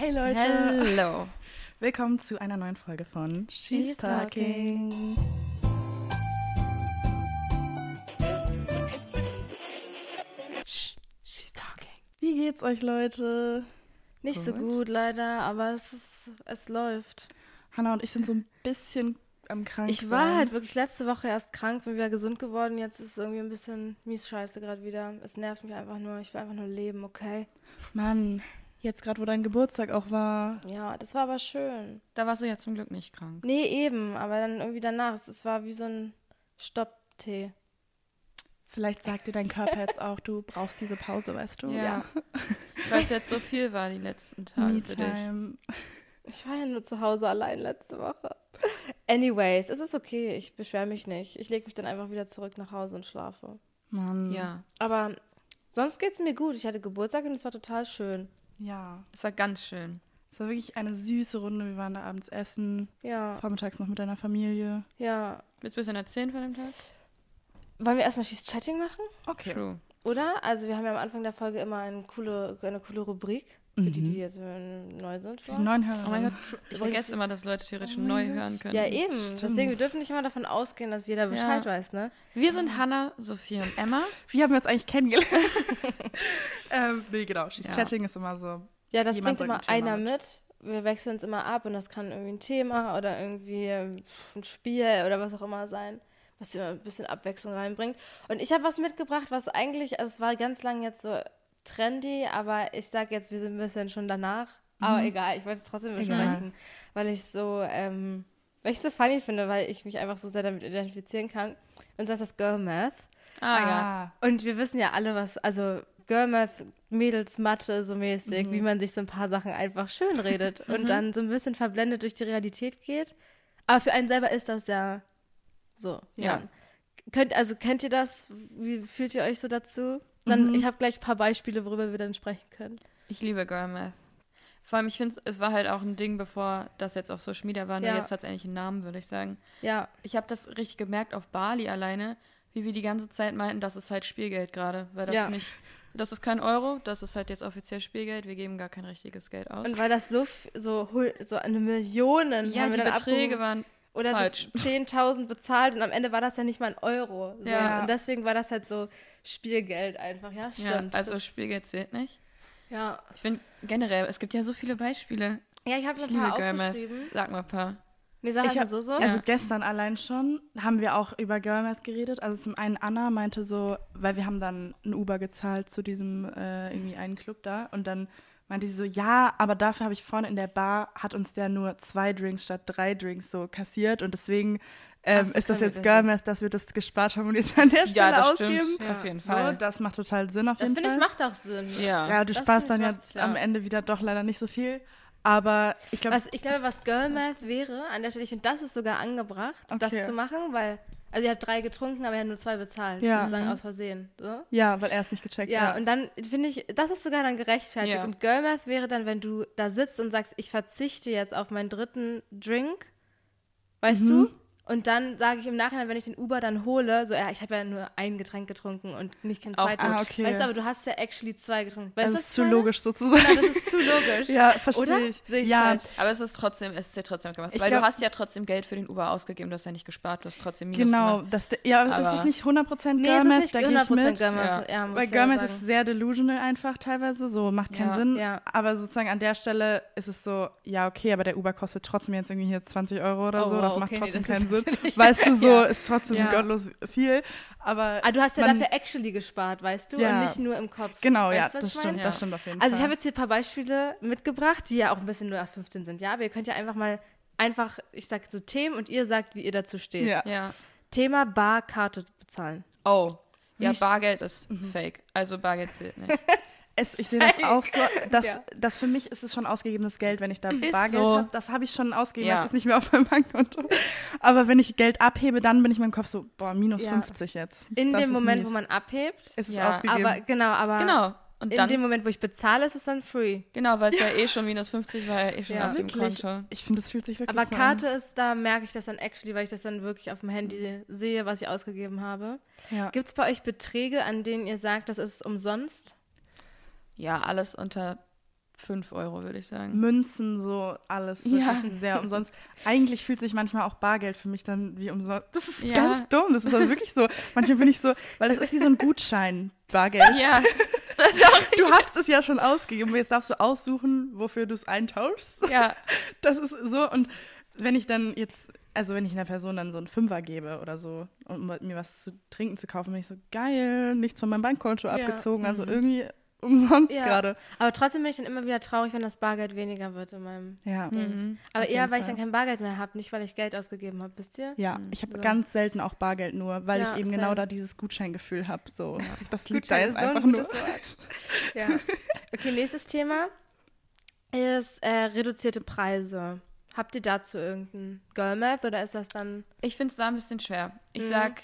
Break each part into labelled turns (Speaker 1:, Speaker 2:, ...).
Speaker 1: Hey Leute,
Speaker 2: Hello.
Speaker 1: willkommen zu einer neuen Folge von She's, Talking. She's Talking. Wie geht's euch Leute?
Speaker 2: Nicht so
Speaker 1: Gut.
Speaker 2: gut leider, aber es ist, es läuft.
Speaker 1: Hannah und ich sind so ein bisschen am krank
Speaker 2: Ich war halt wirklich letzte Woche erst krank, bin wieder gesund geworden. Jetzt ist es irgendwie ein bisschen mies scheiße gerade wieder. Es nervt mich einfach nur. Ich will einfach nur leben, okay?
Speaker 1: Mann, jetzt gerade, wo dein Geburtstag auch war.
Speaker 2: Ja, das war aber schön.
Speaker 3: Da warst du ja zum Glück nicht krank.
Speaker 2: Nee, eben, aber dann irgendwie danach. Es, es war wie so ein Stopptee.
Speaker 1: Vielleicht sagt dir dein Körper jetzt auch, du brauchst diese Pause, weißt du?
Speaker 3: Ja. Weil es jetzt so viel war die letzten Tage für dich.
Speaker 2: Ich war ja nur zu Hause allein letzte Woche. Anyways, es ist okay. Ich beschwere mich nicht. Ich lege mich dann einfach wieder zurück nach Hause und schlafe.
Speaker 1: Mann.
Speaker 3: Ja,
Speaker 2: Aber sonst geht es mir gut. Ich hatte Geburtstag und es war total schön.
Speaker 1: Ja.
Speaker 3: es war ganz schön.
Speaker 1: Es war wirklich eine süße Runde. Wir waren da abends essen,
Speaker 2: Ja,
Speaker 1: vormittags noch mit deiner Familie.
Speaker 2: ja.
Speaker 3: Willst du ein bisschen erzählen von dem Tag?
Speaker 2: Wollen wir erstmal She's Chatting machen?
Speaker 1: Okay.
Speaker 3: True.
Speaker 2: Oder? Also wir haben ja am Anfang der Folge immer eine coole, eine coole Rubrik. Für die,
Speaker 1: Mhm.
Speaker 2: die jetzt äh, neu sind.
Speaker 1: Für die neuen Hörer.
Speaker 3: Oh mein Gott, ich vergesse immer, dass Leute theoretisch
Speaker 1: Oh
Speaker 3: neu
Speaker 1: Gott.
Speaker 3: hören können.
Speaker 2: Ja, eben.
Speaker 1: Stimmt.
Speaker 2: Deswegen, wir dürfen nicht immer davon ausgehen, dass jeder Bescheid
Speaker 3: Ja.
Speaker 2: weiß, ne?
Speaker 3: Wir sind Hannah, Sophie und Emma.
Speaker 1: Wie haben wir uns eigentlich kennengelernt? ähm, nee, genau. She's
Speaker 3: Ja.
Speaker 1: Chatting ist immer so.
Speaker 2: Ja, das bringt immer
Speaker 1: ein
Speaker 2: einer
Speaker 1: mit.
Speaker 2: mit. Wir wechseln es immer ab und das kann irgendwie ein Thema oder irgendwie ein Spiel oder was auch immer sein, was immer ein bisschen Abwechslung reinbringt. Und ich habe was mitgebracht, was eigentlich, also es war ganz lang jetzt so trendy, aber ich sag jetzt, wir sind ein bisschen schon danach. Aber egal, ich wollte es trotzdem
Speaker 1: Mhm.
Speaker 2: Besprechen, weil ich so, ähm, weil ich so funny finde, weil ich mich einfach so sehr damit identifizieren kann. Und zwar ist das Girl Math.
Speaker 3: Ah, ja.
Speaker 2: Und wir wissen ja alle, was, also Girl Math, Mädels Mathe so mäßig,
Speaker 1: Mhm.
Speaker 2: wie man sich so ein paar Sachen einfach schön redet und dann so ein bisschen verblendet durch die Realität geht. Aber für einen selber ist das ja so.
Speaker 3: Ja.
Speaker 2: Könnt, also kennt ihr das? Wie fühlt ihr euch so dazu? Dann,
Speaker 1: Mhm.
Speaker 2: Ich habe gleich ein paar Beispiele, worüber wir dann sprechen können.
Speaker 3: Ich liebe Girl Math. Vor allem, ich finde, es war halt auch ein Ding, bevor das jetzt auf Social Media war. Nur
Speaker 2: Ja.
Speaker 3: jetzt hat es eigentlich einen Namen, würde ich sagen.
Speaker 2: Ja,
Speaker 3: Ich habe das richtig gemerkt auf Bali alleine, wie wir die ganze Zeit meinten, das ist halt Spielgeld gerade. Weil das
Speaker 2: Ja.
Speaker 3: nicht, das ist kein Euro, das ist halt jetzt offiziell Spielgeld. Wir geben gar kein richtiges Geld aus.
Speaker 2: und weil das so, so, so eine Millionen
Speaker 3: ja, die
Speaker 2: dann
Speaker 3: Beträge waren
Speaker 2: Oder
Speaker 3: falsch.
Speaker 2: so 10.000 bezahlt und am Ende war das ja nicht mal ein Euro. So.
Speaker 3: Ja.
Speaker 2: Und deswegen war das halt so Spielgeld einfach. Ja,
Speaker 3: Ja,
Speaker 2: stimmt.
Speaker 3: also
Speaker 2: das,
Speaker 3: Spielgeld zählt nicht.
Speaker 2: ja.
Speaker 3: Ich finde generell, es gibt ja so viele Beispiele.
Speaker 2: ja, ich habe ein paar
Speaker 3: Girl
Speaker 2: aufgeschrieben.
Speaker 3: Sag mal ein paar.
Speaker 2: Nee, sag
Speaker 1: Ich hab-
Speaker 2: so so.
Speaker 1: Also
Speaker 3: Ja.
Speaker 1: gestern allein schon haben wir auch über Girl Math geredet. Also zum einen Anna meinte so, weil wir haben dann ein Uber gezahlt zu diesem äh, irgendwie einen Club da und dann meinte sie so, ja, aber dafür habe ich vorne in der Bar, hat uns der nur zwei Drinks statt drei Drinks so kassiert und deswegen ähm,
Speaker 2: Ach so,
Speaker 1: ist das jetzt
Speaker 2: das
Speaker 1: Girl
Speaker 2: jetzt-
Speaker 1: Math, dass wir das gespart haben und jetzt an der Stelle
Speaker 3: das
Speaker 1: ausgeben.
Speaker 3: stimmt. Auf jeden
Speaker 1: So,
Speaker 3: Fall.
Speaker 1: das macht total Sinn auf
Speaker 2: das
Speaker 1: jeden
Speaker 2: finde
Speaker 1: Fall.
Speaker 2: ich macht auch Sinn.
Speaker 3: ja.
Speaker 1: ja, du
Speaker 2: das
Speaker 1: sparst
Speaker 2: finde
Speaker 1: dann
Speaker 2: ich
Speaker 1: ja
Speaker 2: ja.
Speaker 1: am Ende wieder doch leider nicht so viel. Aber ich glaube,
Speaker 2: Was, ich glaube, was Girl Math wäre, an der Stelle, ich finde, das ist sogar angebracht, das
Speaker 1: Okay.
Speaker 2: zu machen, weil, also ihr habt drei getrunken, aber ihr habt nur zwei bezahlt.
Speaker 1: Ja.
Speaker 2: Sozusagen
Speaker 3: Mhm.
Speaker 2: aus Versehen. So.
Speaker 1: ja, weil er es nicht gecheckt
Speaker 2: Ja,
Speaker 1: hat.
Speaker 2: und dann finde ich, das ist sogar dann gerechtfertigt.
Speaker 3: Ja.
Speaker 2: Und Girl Math wäre dann, wenn du da sitzt und sagst, ich verzichte jetzt auf meinen dritten Drink, weißt
Speaker 1: Mhm.
Speaker 2: du? Und dann sage ich im Nachhinein, wenn ich den Uber dann hole, so, ja, ich habe ja nur ein Getränk getrunken und nicht kein
Speaker 3: Auch
Speaker 2: zweites.
Speaker 1: Ah, okay.
Speaker 2: Weißt du, aber du hast ja actually zwei getrunken. Weißt
Speaker 1: das ist zu
Speaker 2: meine?
Speaker 1: logisch sozusagen.
Speaker 2: Genau, das ist zu logisch.
Speaker 1: Ja, verstehe
Speaker 2: Oder?
Speaker 1: ich.
Speaker 2: Sehe ich
Speaker 1: ja,
Speaker 2: falsch?
Speaker 3: Aber es ist trotzdem, es ist ja trotzdem gemacht.
Speaker 1: Ich
Speaker 3: Weil
Speaker 1: glaub-
Speaker 3: du hast ja trotzdem Geld für den Uber ausgegeben, du hast ja nicht gespart, du hast trotzdem Minus
Speaker 1: genau. Das, ja, aber es ist nicht 100%
Speaker 2: Nee,
Speaker 1: Girl Math,
Speaker 2: nicht
Speaker 1: da gehe ich
Speaker 2: 100%
Speaker 1: mit.
Speaker 3: Ja.
Speaker 2: Ja,
Speaker 1: Weil Girl Math ist sehr delusional einfach teilweise, so macht keinen
Speaker 3: Ja.
Speaker 1: Sinn.
Speaker 2: Ja.
Speaker 1: Aber sozusagen an der Stelle ist es so, ja, okay, aber der Uber kostet trotzdem jetzt irgendwie hier 20 Euro oder
Speaker 2: Oh,
Speaker 1: so,
Speaker 2: wow,
Speaker 1: das macht
Speaker 2: okay, nee,
Speaker 1: trotzdem keinen Sinn.
Speaker 2: natürlich-
Speaker 1: Weißt du, so
Speaker 2: Ja.
Speaker 1: ist trotzdem
Speaker 2: Ja.
Speaker 1: gottlos viel. Aber
Speaker 2: Ah, du hast ja
Speaker 1: man-
Speaker 2: dafür actually gespart, weißt du?
Speaker 1: Ja.
Speaker 2: Und nicht nur im Kopf.
Speaker 1: Genau, ja,
Speaker 2: weißt du, was
Speaker 1: das
Speaker 2: ich
Speaker 1: stimmt,
Speaker 2: meine?
Speaker 1: das
Speaker 3: Ja.
Speaker 1: stimmt auf jeden
Speaker 2: Also ich
Speaker 1: Fall.
Speaker 2: habe jetzt hier ein paar Beispiele mitgebracht, die ja auch ein bisschen nur 15 sind, ja? Aber ihr könnt ja einfach mal einfach, ich sag so Themen und ihr sagt, wie ihr dazu steht.
Speaker 1: Ja.
Speaker 3: Ja.
Speaker 2: Thema Barkarte bezahlen.
Speaker 3: Oh. Ja,
Speaker 1: Wie ich-
Speaker 3: Bargeld ist fake. Also Bargeld zählt nicht.
Speaker 1: Es, ich sehe das auch so, dass,
Speaker 2: Ja.
Speaker 1: dass für mich ist es schon ausgegebenes Geld, wenn ich da
Speaker 3: Ist
Speaker 1: Bargeld
Speaker 3: so.
Speaker 1: habe. Das habe ich schon ausgegeben,
Speaker 3: Ja.
Speaker 1: das ist nicht mehr auf meinem Bankkonto. Aber wenn ich Geld abhebe, dann bin ich in meinem Kopf so, boah, minus
Speaker 2: Ja.
Speaker 1: 50 jetzt.
Speaker 2: In
Speaker 1: Das
Speaker 2: dem Moment,
Speaker 1: mies.
Speaker 2: wo man abhebt.
Speaker 1: ist es
Speaker 3: Ja,
Speaker 1: ausgegeben.
Speaker 2: Aber genau, aber
Speaker 3: genau. Und
Speaker 2: in
Speaker 3: dann,
Speaker 2: dem Moment, wo ich bezahle, ist es dann free.
Speaker 3: genau, weil es ja eh schon minus 50 war, ja eh schon
Speaker 2: Ja,
Speaker 3: auf dem
Speaker 1: wirklich.
Speaker 3: Konto.
Speaker 1: Ich finde, das fühlt sich wirklich
Speaker 2: Aber
Speaker 1: so
Speaker 2: Karte ist, da merke ich das dann actually, weil ich das dann wirklich auf dem Handy sehe, was ich ausgegeben habe.
Speaker 1: an. Ja.
Speaker 2: Gibt es bei euch Beträge, an denen ihr sagt, das ist umsonst?
Speaker 3: Ja, alles unter 5 Euro, würde ich sagen.
Speaker 1: Münzen, so alles wirklich
Speaker 3: Ja.
Speaker 1: sehr umsonst. Eigentlich fühlt sich manchmal auch Bargeld für mich dann wie umsonst. Das ist
Speaker 3: Ja.
Speaker 1: ganz dumm. Das ist aber wirklich so. Manchmal bin ich so, weil das ist wie so ein Gutschein, Bargeld.
Speaker 3: Ja,
Speaker 1: Du hast es ja schon ausgegeben. Jetzt darfst du aussuchen, wofür du es eintauschst.
Speaker 3: ja.
Speaker 1: Das ist so. Und wenn ich dann jetzt, also wenn ich einer Person dann so einen Fünfer gebe oder so, um mir was zu trinken zu kaufen, bin ich so, geil, nichts von meinem Bankkonto
Speaker 2: Ja.
Speaker 1: abgezogen. Also irgendwie umsonst
Speaker 2: Ja.
Speaker 1: gerade.
Speaker 2: Aber trotzdem bin ich dann immer wieder traurig, wenn das Bargeld weniger wird in meinem
Speaker 1: Ja.
Speaker 2: Dings.
Speaker 3: Mhm.
Speaker 2: Aber
Speaker 1: Auf
Speaker 2: eher, weil ich
Speaker 1: Fall.
Speaker 2: dann kein Bargeld mehr habe, nicht weil ich Geld ausgegeben habe, wisst ihr?
Speaker 1: Ja, ich habe
Speaker 2: So.
Speaker 1: ganz selten auch Bargeld nur, weil
Speaker 2: Ja,
Speaker 1: ich eben genau da dieses Gutscheingefühl habe. So, das liegt da jetzt
Speaker 2: ist so ein
Speaker 1: einfach nur.
Speaker 2: ja. Okay, nächstes Thema ist äh, reduzierte Preise. Habt ihr dazu irgendein Girl Math oder ist das dann
Speaker 3: Ich finde es da ein bisschen schwer. Ich
Speaker 2: Mhm.
Speaker 3: sag,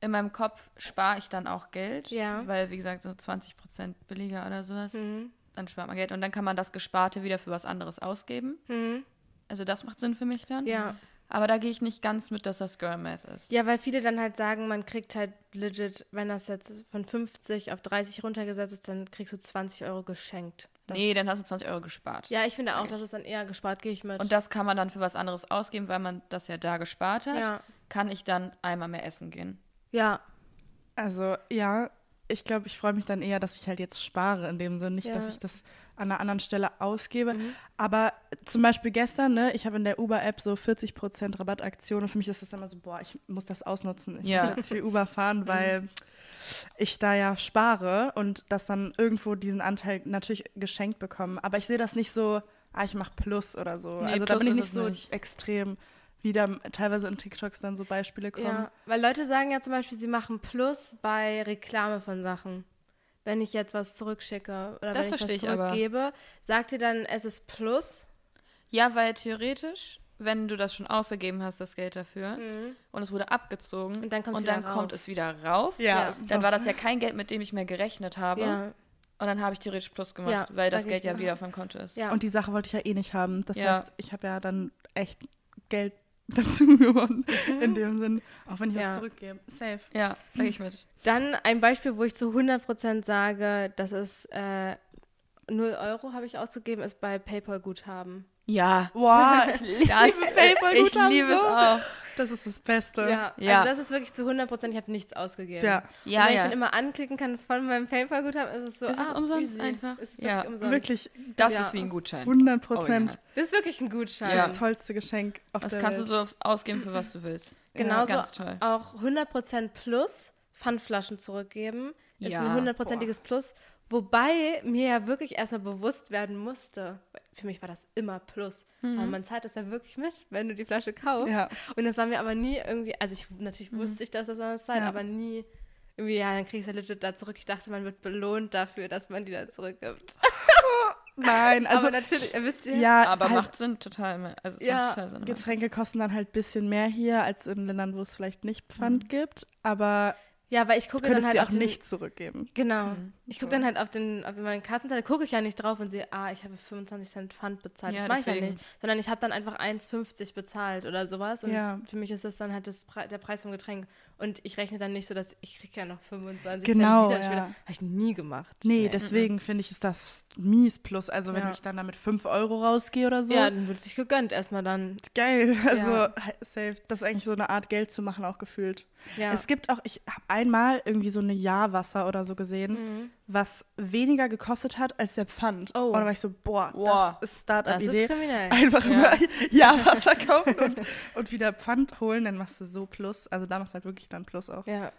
Speaker 3: in meinem Kopf spare ich dann auch Geld.
Speaker 2: Ja.
Speaker 3: Weil, wie gesagt, so 20% billiger oder sowas.
Speaker 2: Mhm.
Speaker 3: Dann spart man Geld. Und dann kann man das Gesparte wieder für was anderes ausgeben.
Speaker 2: Mhm.
Speaker 3: Also das macht Sinn für mich dann.
Speaker 2: Ja.
Speaker 3: Aber da gehe ich nicht ganz mit, dass das Girl Math ist.
Speaker 2: Ja, weil viele dann halt sagen, man kriegt halt legit, wenn das jetzt von 50 auf 30 runtergesetzt ist, dann kriegst du 20 Euro geschenkt. Das,
Speaker 3: nee, dann hast du 20 Euro gespart.
Speaker 2: Ja, ich finde
Speaker 3: Sag
Speaker 2: auch, dass es dann eher gespart, gehe ich mit.
Speaker 3: Und das kann man dann für was anderes ausgeben, weil man das ja da gespart hat.
Speaker 2: Ja.
Speaker 3: Kann ich dann einmal mehr essen gehen.
Speaker 2: Ja,
Speaker 1: Also, ja, ich glaube, ich freue mich dann eher, dass ich halt jetzt spare, in dem Sinn. Nicht,
Speaker 2: Ja.
Speaker 1: dass ich das an einer anderen Stelle ausgebe.
Speaker 2: Mhm.
Speaker 1: Aber zum Beispiel gestern, ne, ich habe in der Uber-App so 40% Rabattaktion und für mich ist das immer so, boah, ich muss das ausnutzen. Ich
Speaker 3: Ja.
Speaker 1: muss jetzt viel Uber fahren, weil ich da ja spare und das dann irgendwo diesen Anteil natürlich geschenkt bekomme. Aber ich sehe das nicht so, ah, ich mache Plus oder so.
Speaker 3: Nee,
Speaker 1: also da
Speaker 3: Plus
Speaker 1: bin ich nicht so
Speaker 3: nicht.
Speaker 1: extrem, wie da teilweise in TikToks dann so Beispiele kommen.
Speaker 2: ja. Weil Leute sagen ja zum Beispiel, sie machen Plus bei Reklame von Sachen. Wenn ich jetzt was zurückschicke oder
Speaker 3: Das
Speaker 2: wenn ich was
Speaker 3: ich aber.
Speaker 2: zurückgebe, sagt ihr dann, es ist Plus?
Speaker 3: Ja, weil theoretisch, wenn du das schon ausgegeben hast, das Geld dafür, und es wurde abgezogen
Speaker 2: Und dann
Speaker 3: und dann
Speaker 2: wieder
Speaker 3: kommt es wieder rauf,
Speaker 2: Ja.
Speaker 3: dann war das ja kein Geld, mit dem ich mehr gerechnet habe.
Speaker 2: Ja.
Speaker 3: Und dann habe ich theoretisch Plus gemacht,
Speaker 2: Ja,
Speaker 3: weil
Speaker 2: da
Speaker 3: das Geld ja wieder auf meinem Konto ist.
Speaker 2: Ja.
Speaker 1: Und die Sache wollte ich ja eh nicht haben. Das
Speaker 3: Ja.
Speaker 1: heißt, ich habe ja dann echt Geld dazu gewonnen. In dem Sinn. Auch wenn ich
Speaker 2: Ja.
Speaker 1: was zurückgebe. Safe.
Speaker 3: Ja, gehe ich mit.
Speaker 2: Dann ein Beispiel, wo ich zu 100% sage, das ist äh, 0 Euro habe ich ausgegeben, ist bei PayPal-Guthaben.
Speaker 3: Ja,
Speaker 1: Boah, ich liebe
Speaker 3: das, ich
Speaker 1: PayPal-Guthaben
Speaker 3: liebe es
Speaker 1: so.
Speaker 3: auch.
Speaker 1: Das ist das Beste.
Speaker 2: Ja,
Speaker 3: Ja.
Speaker 2: also das ist wirklich zu 100%, ich habe nichts ausgegeben.
Speaker 1: Ja,
Speaker 2: Und
Speaker 3: Ja,
Speaker 2: wenn ich
Speaker 3: ja.
Speaker 2: dann immer anklicken kann von meinem PayPal-Guthaben, ist es so,
Speaker 3: Ist es
Speaker 2: ah,
Speaker 3: umsonst
Speaker 2: easy.
Speaker 3: einfach?
Speaker 2: Ist es
Speaker 3: Ja.
Speaker 2: wirklich umsonst.
Speaker 1: wirklich
Speaker 3: Das
Speaker 2: Ja.
Speaker 3: ist wie ein Gutschein.
Speaker 1: 100
Speaker 3: Oh,
Speaker 1: Prozent.
Speaker 3: ja.
Speaker 2: Das ist wirklich ein Gutschein.
Speaker 3: Ja.
Speaker 1: Das tollste Geschenk auf
Speaker 3: Das
Speaker 1: der
Speaker 3: kannst du
Speaker 1: Welt.
Speaker 3: so ausgeben, für was du willst.
Speaker 2: Genauso
Speaker 3: Ganz toll.
Speaker 2: auch 100% plus Pfandflaschen zurückgeben. Ist
Speaker 3: Ja,
Speaker 2: ein hundertprozentiges Plus. Wobei mir ja wirklich erstmal bewusst werden musste, für mich war das immer Plus.
Speaker 3: Mhm.
Speaker 2: Aber man zahlt das ja wirklich mit, wenn du die Flasche kaufst.
Speaker 1: Ja.
Speaker 2: Und das war mir aber nie irgendwie, also ich natürlich wusste ich, dass das anders zahlt,
Speaker 1: Ja.
Speaker 2: aber nie irgendwie, ja, dann krieg ich es ja legit da zurück. Ich dachte, man wird belohnt dafür, dass man die da zurückgibt.
Speaker 1: Nein, also
Speaker 2: aber natürlich, ihr wisst ja.
Speaker 1: ja,
Speaker 3: Aber
Speaker 1: halt,
Speaker 3: macht Sinn, total. Also es
Speaker 2: Ja,
Speaker 3: macht total Sinn.
Speaker 1: Getränke kosten dann halt ein bisschen mehr hier als in Ländern, wo es vielleicht nicht Pfand
Speaker 3: Mhm.
Speaker 1: gibt. Aber
Speaker 2: Ja, weil ich
Speaker 1: du
Speaker 2: gucke dann halt
Speaker 1: sie
Speaker 2: auf
Speaker 1: auch
Speaker 2: den,
Speaker 1: nicht zurückgeben.
Speaker 2: Genau.
Speaker 3: Mhm.
Speaker 2: Ich gucke dann halt auf den auf meinen Kartenzettel, gucke ich ja nicht drauf und sehe, ah, ich habe 25 Cent Pfand bezahlt.
Speaker 3: Ja,
Speaker 2: das mache ich ja nicht. Sondern ich habe dann einfach 1,50 bezahlt oder sowas. Und
Speaker 1: Ja.
Speaker 2: für mich ist das dann halt das der Preis vom Getränk. Und ich rechne dann nicht so, dass ich kriege ja noch 25
Speaker 1: Genau,
Speaker 2: Cent wieder.
Speaker 1: ja.
Speaker 2: Habe ich nie gemacht.
Speaker 1: Nee,
Speaker 2: Nee.
Speaker 1: deswegen finde ich, ist das mies plus. Also wenn
Speaker 2: Ja.
Speaker 1: ich dann damit 5 Euro rausgehe oder so.
Speaker 2: Ja, dann wird sich gegönnt erstmal dann.
Speaker 1: Geil. Also safe. Das ist eigentlich so eine Art Geld zu machen, auch gefühlt.
Speaker 2: Ja.
Speaker 1: Es gibt auch, ich habe einmal irgendwie so eine Jahrwasser oder so gesehen,
Speaker 2: Mhm.
Speaker 1: was weniger gekostet hat als der Pfand.
Speaker 2: Oh.
Speaker 1: Und da war ich so, boah,
Speaker 3: Boah.
Speaker 1: das ist
Speaker 2: das
Speaker 1: Startup-Idee.
Speaker 2: ist kriminell.
Speaker 1: Einfach
Speaker 3: Ja.
Speaker 1: immer Jahrwasser kaufen und, und wieder Pfand holen, dann machst du so Plus. Also da machst du halt wirklich dann Plus auch.
Speaker 2: Ja.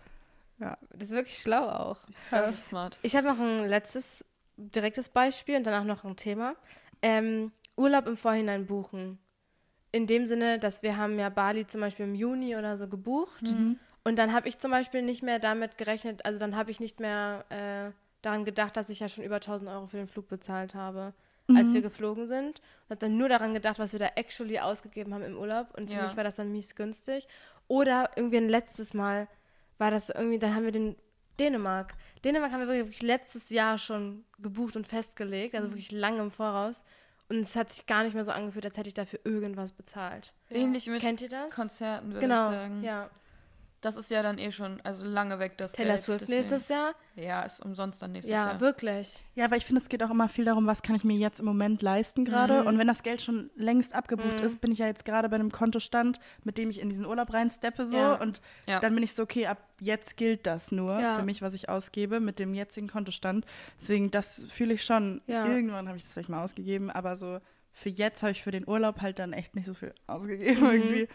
Speaker 1: Ja.
Speaker 2: Das ist wirklich schlau auch.
Speaker 3: Das ist smart.
Speaker 2: Ich habe noch ein letztes direktes Beispiel und danach noch ein Thema. Ähm, Urlaub im Vorhinein buchen. In dem Sinne, dass wir haben ja Bali zum Beispiel im Juni oder so gebucht. Und dann habe ich zum Beispiel nicht mehr damit gerechnet, also dann habe ich nicht mehr äh, daran gedacht, dass ich ja schon über 1000 Euro für den Flug bezahlt habe, als wir geflogen sind. Und habe dann nur daran gedacht, was wir da actually ausgegeben haben im Urlaub. Und für
Speaker 3: Ja.
Speaker 2: mich war das dann mies günstig. Oder irgendwie ein letztes Mal war das irgendwie, dann haben wir den Dänemark. Dänemark haben wir wirklich letztes Jahr schon gebucht und festgelegt, also wirklich lange im Voraus. Und es hat sich gar nicht mehr so angefühlt, als hätte ich dafür irgendwas bezahlt.
Speaker 3: Ähnlich mit
Speaker 2: Kennt ihr das?
Speaker 3: Konzerten, würde
Speaker 2: genau,
Speaker 3: ich sagen.
Speaker 2: ja.
Speaker 3: Das ist ja dann eh schon, also lange weg, das
Speaker 2: Taylor
Speaker 3: Geld,
Speaker 2: Swift
Speaker 3: deswegen-
Speaker 2: nächstes Jahr?
Speaker 3: Ja, ist umsonst dann nächstes
Speaker 2: Ja,
Speaker 3: Jahr.
Speaker 2: wirklich.
Speaker 1: Ja, aber ich finde, es geht auch immer viel darum, was kann ich mir jetzt im Moment leisten gerade.
Speaker 2: Mhm.
Speaker 1: Und wenn das Geld schon längst abgebucht ist, bin ich ja jetzt gerade bei einem Kontostand, mit dem ich in diesen Urlaub reinsteppe so.
Speaker 2: Ja.
Speaker 1: Und
Speaker 3: Ja.
Speaker 1: dann bin ich so, okay, ab jetzt gilt das nur
Speaker 2: Ja.
Speaker 1: für mich, was ich ausgebe mit dem jetzigen Kontostand. Deswegen, das fühle ich schon.
Speaker 2: Ja.
Speaker 1: Irgendwann habe ich das vielleicht mal ausgegeben, aber so für jetzt habe ich für den Urlaub halt dann echt nicht so viel ausgegeben
Speaker 2: Mhm.
Speaker 1: irgendwie.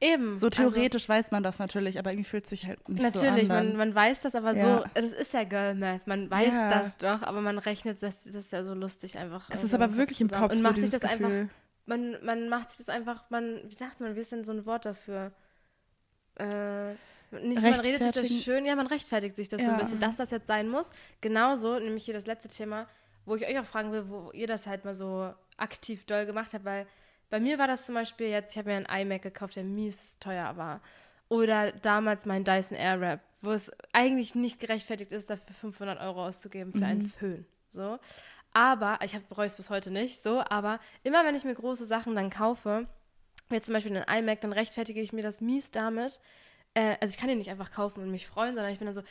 Speaker 2: Eben.
Speaker 1: So theoretisch weiß man das natürlich, aber irgendwie fühlt es sich halt nicht
Speaker 2: Also, natürlich,
Speaker 1: so an.
Speaker 2: man,
Speaker 1: dann.
Speaker 2: man weiß das, aber
Speaker 1: Ja.
Speaker 2: so, es ist ja Girl Math, man weiß
Speaker 1: Ja.
Speaker 2: das doch, aber man rechnet das, das ist ja so lustig einfach.
Speaker 1: es ist aber wirklich im. Kopf
Speaker 2: Und
Speaker 1: so
Speaker 2: macht sich
Speaker 1: dieses
Speaker 2: das einfach,
Speaker 1: Gefühl.
Speaker 2: man, man macht sich das einfach, man, wie sagt man, wie ist denn so ein Wort dafür? Äh, nicht, man redet sich das schön, ja, man rechtfertigt sich das so ein
Speaker 1: Ja.
Speaker 2: bisschen, dass das jetzt sein muss. Genauso, nämlich hier das letzte Thema, wo ich euch auch fragen will, wo ihr das halt mal so aktiv doll gemacht habt, weil bei mir war das zum Beispiel jetzt, ich habe mir einen iMac gekauft, der mies teuer war. Oder damals mein Dyson Airwrap, wo es eigentlich nicht gerechtfertigt ist, dafür 500 Euro auszugeben für einen Föhn. So. Aber, ich bereue es bis heute nicht, so, aber immer wenn ich mir große Sachen dann kaufe, wie jetzt zum Beispiel einen iMac, dann rechtfertige ich mir das mies damit. Äh, also ich kann den nicht einfach kaufen und mich freuen, sondern ich bin dann so,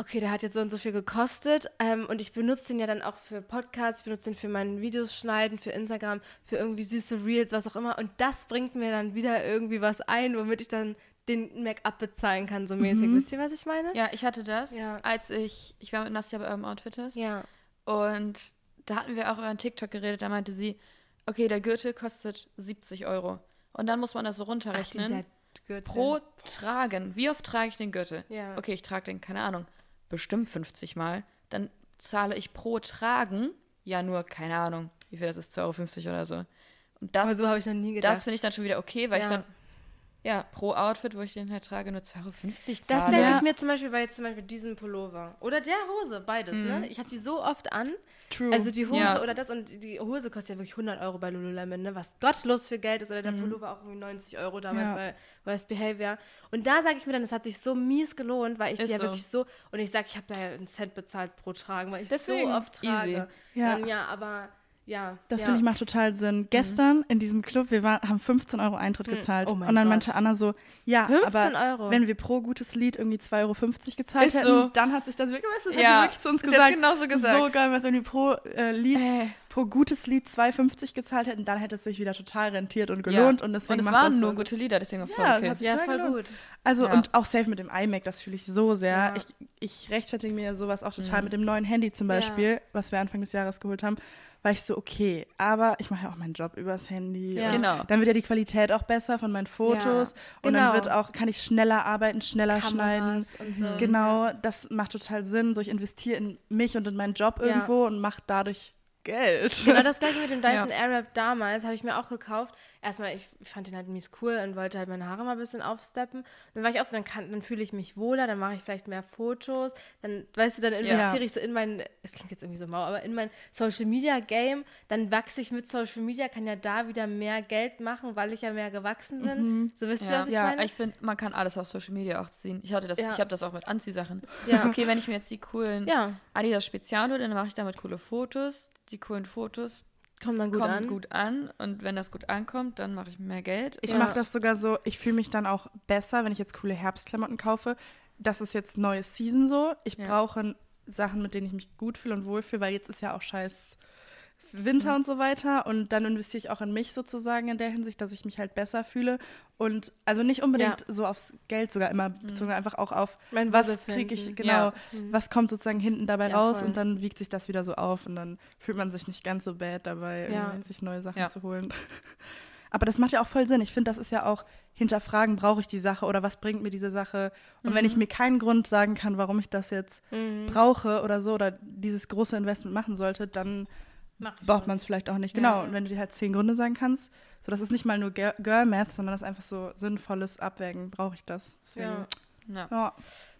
Speaker 2: okay, der hat jetzt so und so viel gekostet ähm, und ich benutze den ja dann auch für Podcasts, ich benutze den für meine Videos schneiden, für Instagram, für irgendwie süße Reels, was auch immer und das bringt mir dann wieder irgendwie was ein, womit ich dann den Mac abbezahlen kann, so mäßig. Wisst ihr, was ich meine?
Speaker 3: Ja, ich hatte das,
Speaker 2: Ja.
Speaker 3: als ich, ich war mit Nastja bei eurem Outfitters
Speaker 2: Ja.
Speaker 3: und da hatten wir auch über einen TikTok geredet, da meinte sie, okay, der Gürtel kostet 70 Euro. Und dann muss man das so
Speaker 2: Ach,
Speaker 3: runterrechnen.
Speaker 2: dieser Gürtel.
Speaker 3: pro Tragen. Wie oft trage ich den Gürtel?
Speaker 2: Ja.
Speaker 3: Okay, ich trage den, keine Ahnung, bestimmt 50 Mal. Dann zahle ich pro Tragen ja nur, keine Ahnung, wie viel das ist, 2,50 Euro oder so. Und das,
Speaker 2: Aber so habe ich noch nie gedacht.
Speaker 3: das finde ich dann schon wieder okay, weil ich
Speaker 2: Ja.
Speaker 3: dann, ja, pro Outfit, wo ich den halt trage, nur 2,50 Euro
Speaker 2: Das denke
Speaker 1: Ja.
Speaker 2: ich mir zum Beispiel bei jetzt zum Beispiel diesem Pullover. Oder der Hose, beides, ne? Ich habe die so oft an.
Speaker 1: True.
Speaker 2: Also die Hose
Speaker 3: Ja.
Speaker 2: oder das und die Hose kostet ja wirklich 100 Euro bei Lululemon, ne? Was gottlos für Geld ist. Oder der Pullover auch irgendwie 90 Euro damals
Speaker 1: Ja.
Speaker 2: bei West Behavior. Und da sage ich mir dann, es hat sich so mies gelohnt, weil ich die
Speaker 3: Ist
Speaker 2: ja
Speaker 3: so.
Speaker 2: wirklich so. Und ich sage, ich habe da ja einen Cent bezahlt pro Tragen, weil ich
Speaker 3: Deswegen,
Speaker 2: so oft trage.
Speaker 3: easy.
Speaker 1: Ja.
Speaker 2: Dann, ja, aber ja.
Speaker 1: Das
Speaker 2: ja.
Speaker 1: finde ich macht total Sinn. Gestern in diesem Club, wir waren, haben 15 Euro Eintritt gezahlt.
Speaker 2: Oh mein
Speaker 1: und dann
Speaker 2: Gott.
Speaker 1: meinte Anna so, ja,
Speaker 2: 15
Speaker 1: aber
Speaker 2: Euro.
Speaker 1: wenn wir pro gutes Lied irgendwie 2,50 Euro gezahlt
Speaker 3: Ist
Speaker 1: hätten,
Speaker 3: so.
Speaker 1: dann hat sich das wirklich, das hat
Speaker 3: Ja,
Speaker 1: sie wirklich zu uns
Speaker 3: ist
Speaker 1: gesagt.
Speaker 3: genauso gesagt.
Speaker 1: So geil, wenn wir pro äh, Lied,
Speaker 3: Äh.
Speaker 1: pro gutes Lied 2,50 gezahlt hätten, dann hätte es sich wieder total rentiert und gelohnt.
Speaker 3: ja.
Speaker 1: Und deswegen
Speaker 3: es
Speaker 1: macht
Speaker 3: waren
Speaker 1: das
Speaker 3: nur gute Lieder, deswegen voll
Speaker 1: Ja,
Speaker 3: okay.
Speaker 1: hat sich
Speaker 2: Ja,
Speaker 1: total
Speaker 2: voll
Speaker 1: gelohnt.
Speaker 2: gut.
Speaker 1: Also
Speaker 3: Ja.
Speaker 1: und auch safe mit dem iMac, das fühle ich so sehr.
Speaker 2: Ja.
Speaker 1: Ich, ich rechtfertige mir sowas auch
Speaker 3: Mhm.
Speaker 1: total mit dem neuen Handy zum
Speaker 2: Ja.
Speaker 1: Beispiel, was wir Anfang des Jahres geholt haben, weil ich so, okay, aber ich mache ja auch meinen Job übers Handy.
Speaker 2: Ja.
Speaker 1: und
Speaker 3: Genau.
Speaker 1: Dann wird ja die Qualität auch besser von meinen Fotos und
Speaker 2: genau.
Speaker 1: dann wird auch, kann ich schneller arbeiten, schneller schneiden.
Speaker 2: Kameras und so.
Speaker 1: Genau, das macht total Sinn. So, ich investiere in mich und in meinen Job
Speaker 2: Ja.
Speaker 1: irgendwo und mache dadurch Geld.
Speaker 2: Genau das gleiche mit dem Dyson
Speaker 3: Ja.
Speaker 2: Airwrap damals, habe ich mir auch gekauft. Erstmal, ich fand den halt mies cool und wollte halt meine Haare mal ein bisschen aufsteppen. Dann war ich auch so, dann, kann- dann fühle ich mich wohler, dann mache ich vielleicht mehr Fotos. Dann, weißt du, dann investiere
Speaker 1: Ja.
Speaker 2: ich so in mein, es klingt jetzt irgendwie so mau, aber in mein Social Media Game. Dann wachse ich mit Social Media, kann ja da wieder mehr Geld machen, weil ich ja mehr gewachsen bin. So wisst ihr,
Speaker 3: Ja,
Speaker 2: was ich
Speaker 1: Ja,
Speaker 2: meine?
Speaker 3: ich finde, man kann alles auf Social Media auch ziehen. Ich hatte das,
Speaker 2: Ja.
Speaker 3: ich habe das auch mit Anziehsachen.
Speaker 2: Ja.
Speaker 3: Okay, wenn ich mir jetzt die coolen
Speaker 2: Ja,
Speaker 3: Adidas Spezial hole, dann mache ich damit coole Fotos. Die coolen Fotos
Speaker 2: kommt dann gut
Speaker 3: kommen
Speaker 2: an.
Speaker 3: gut an und wenn das gut ankommt, dann mache ich mehr Geld.
Speaker 1: Ich
Speaker 2: Ja.
Speaker 1: mache das sogar so, ich fühle mich dann auch besser, wenn ich jetzt coole Herbstklamotten kaufe. Das ist jetzt neue Season so. Ich
Speaker 3: Ja.
Speaker 1: brauche Sachen, mit denen ich mich gut fühle und wohlfühle, weil jetzt ist ja auch scheiß Winter
Speaker 3: Mhm.
Speaker 1: und so weiter. Und dann investiere ich auch in mich sozusagen in der Hinsicht, dass ich mich halt besser fühle. Und also nicht unbedingt so aufs Geld sogar immer bezogen, einfach auch auf,
Speaker 2: Mein
Speaker 1: was kriege ich, genau,
Speaker 3: Ja.
Speaker 1: was kommt sozusagen hinten dabei
Speaker 2: Ja,
Speaker 1: raus
Speaker 2: voll.
Speaker 1: und dann wiegt sich das wieder so auf und dann fühlt man sich nicht ganz so bad dabei,
Speaker 2: Ja.
Speaker 1: sich neue Sachen
Speaker 3: Ja.
Speaker 1: zu holen. Aber das macht ja auch voll Sinn. Ich finde, das ist ja auch hinterfragen, brauche ich die Sache oder was bringt mir diese Sache? Und wenn ich mir keinen Grund sagen kann, warum ich das jetzt
Speaker 2: Mhm.
Speaker 1: brauche oder so oder dieses große Investment machen sollte, dann braucht man es vielleicht auch nicht. Genau.
Speaker 2: Ja.
Speaker 1: Und wenn du dir halt zehn Gründe sagen kannst, so das ist nicht mal nur Girl Math, sondern das ist einfach so sinnvolles Abwägen, brauche ich das? Deswegen,
Speaker 2: Ja.
Speaker 3: Ja,
Speaker 1: ja.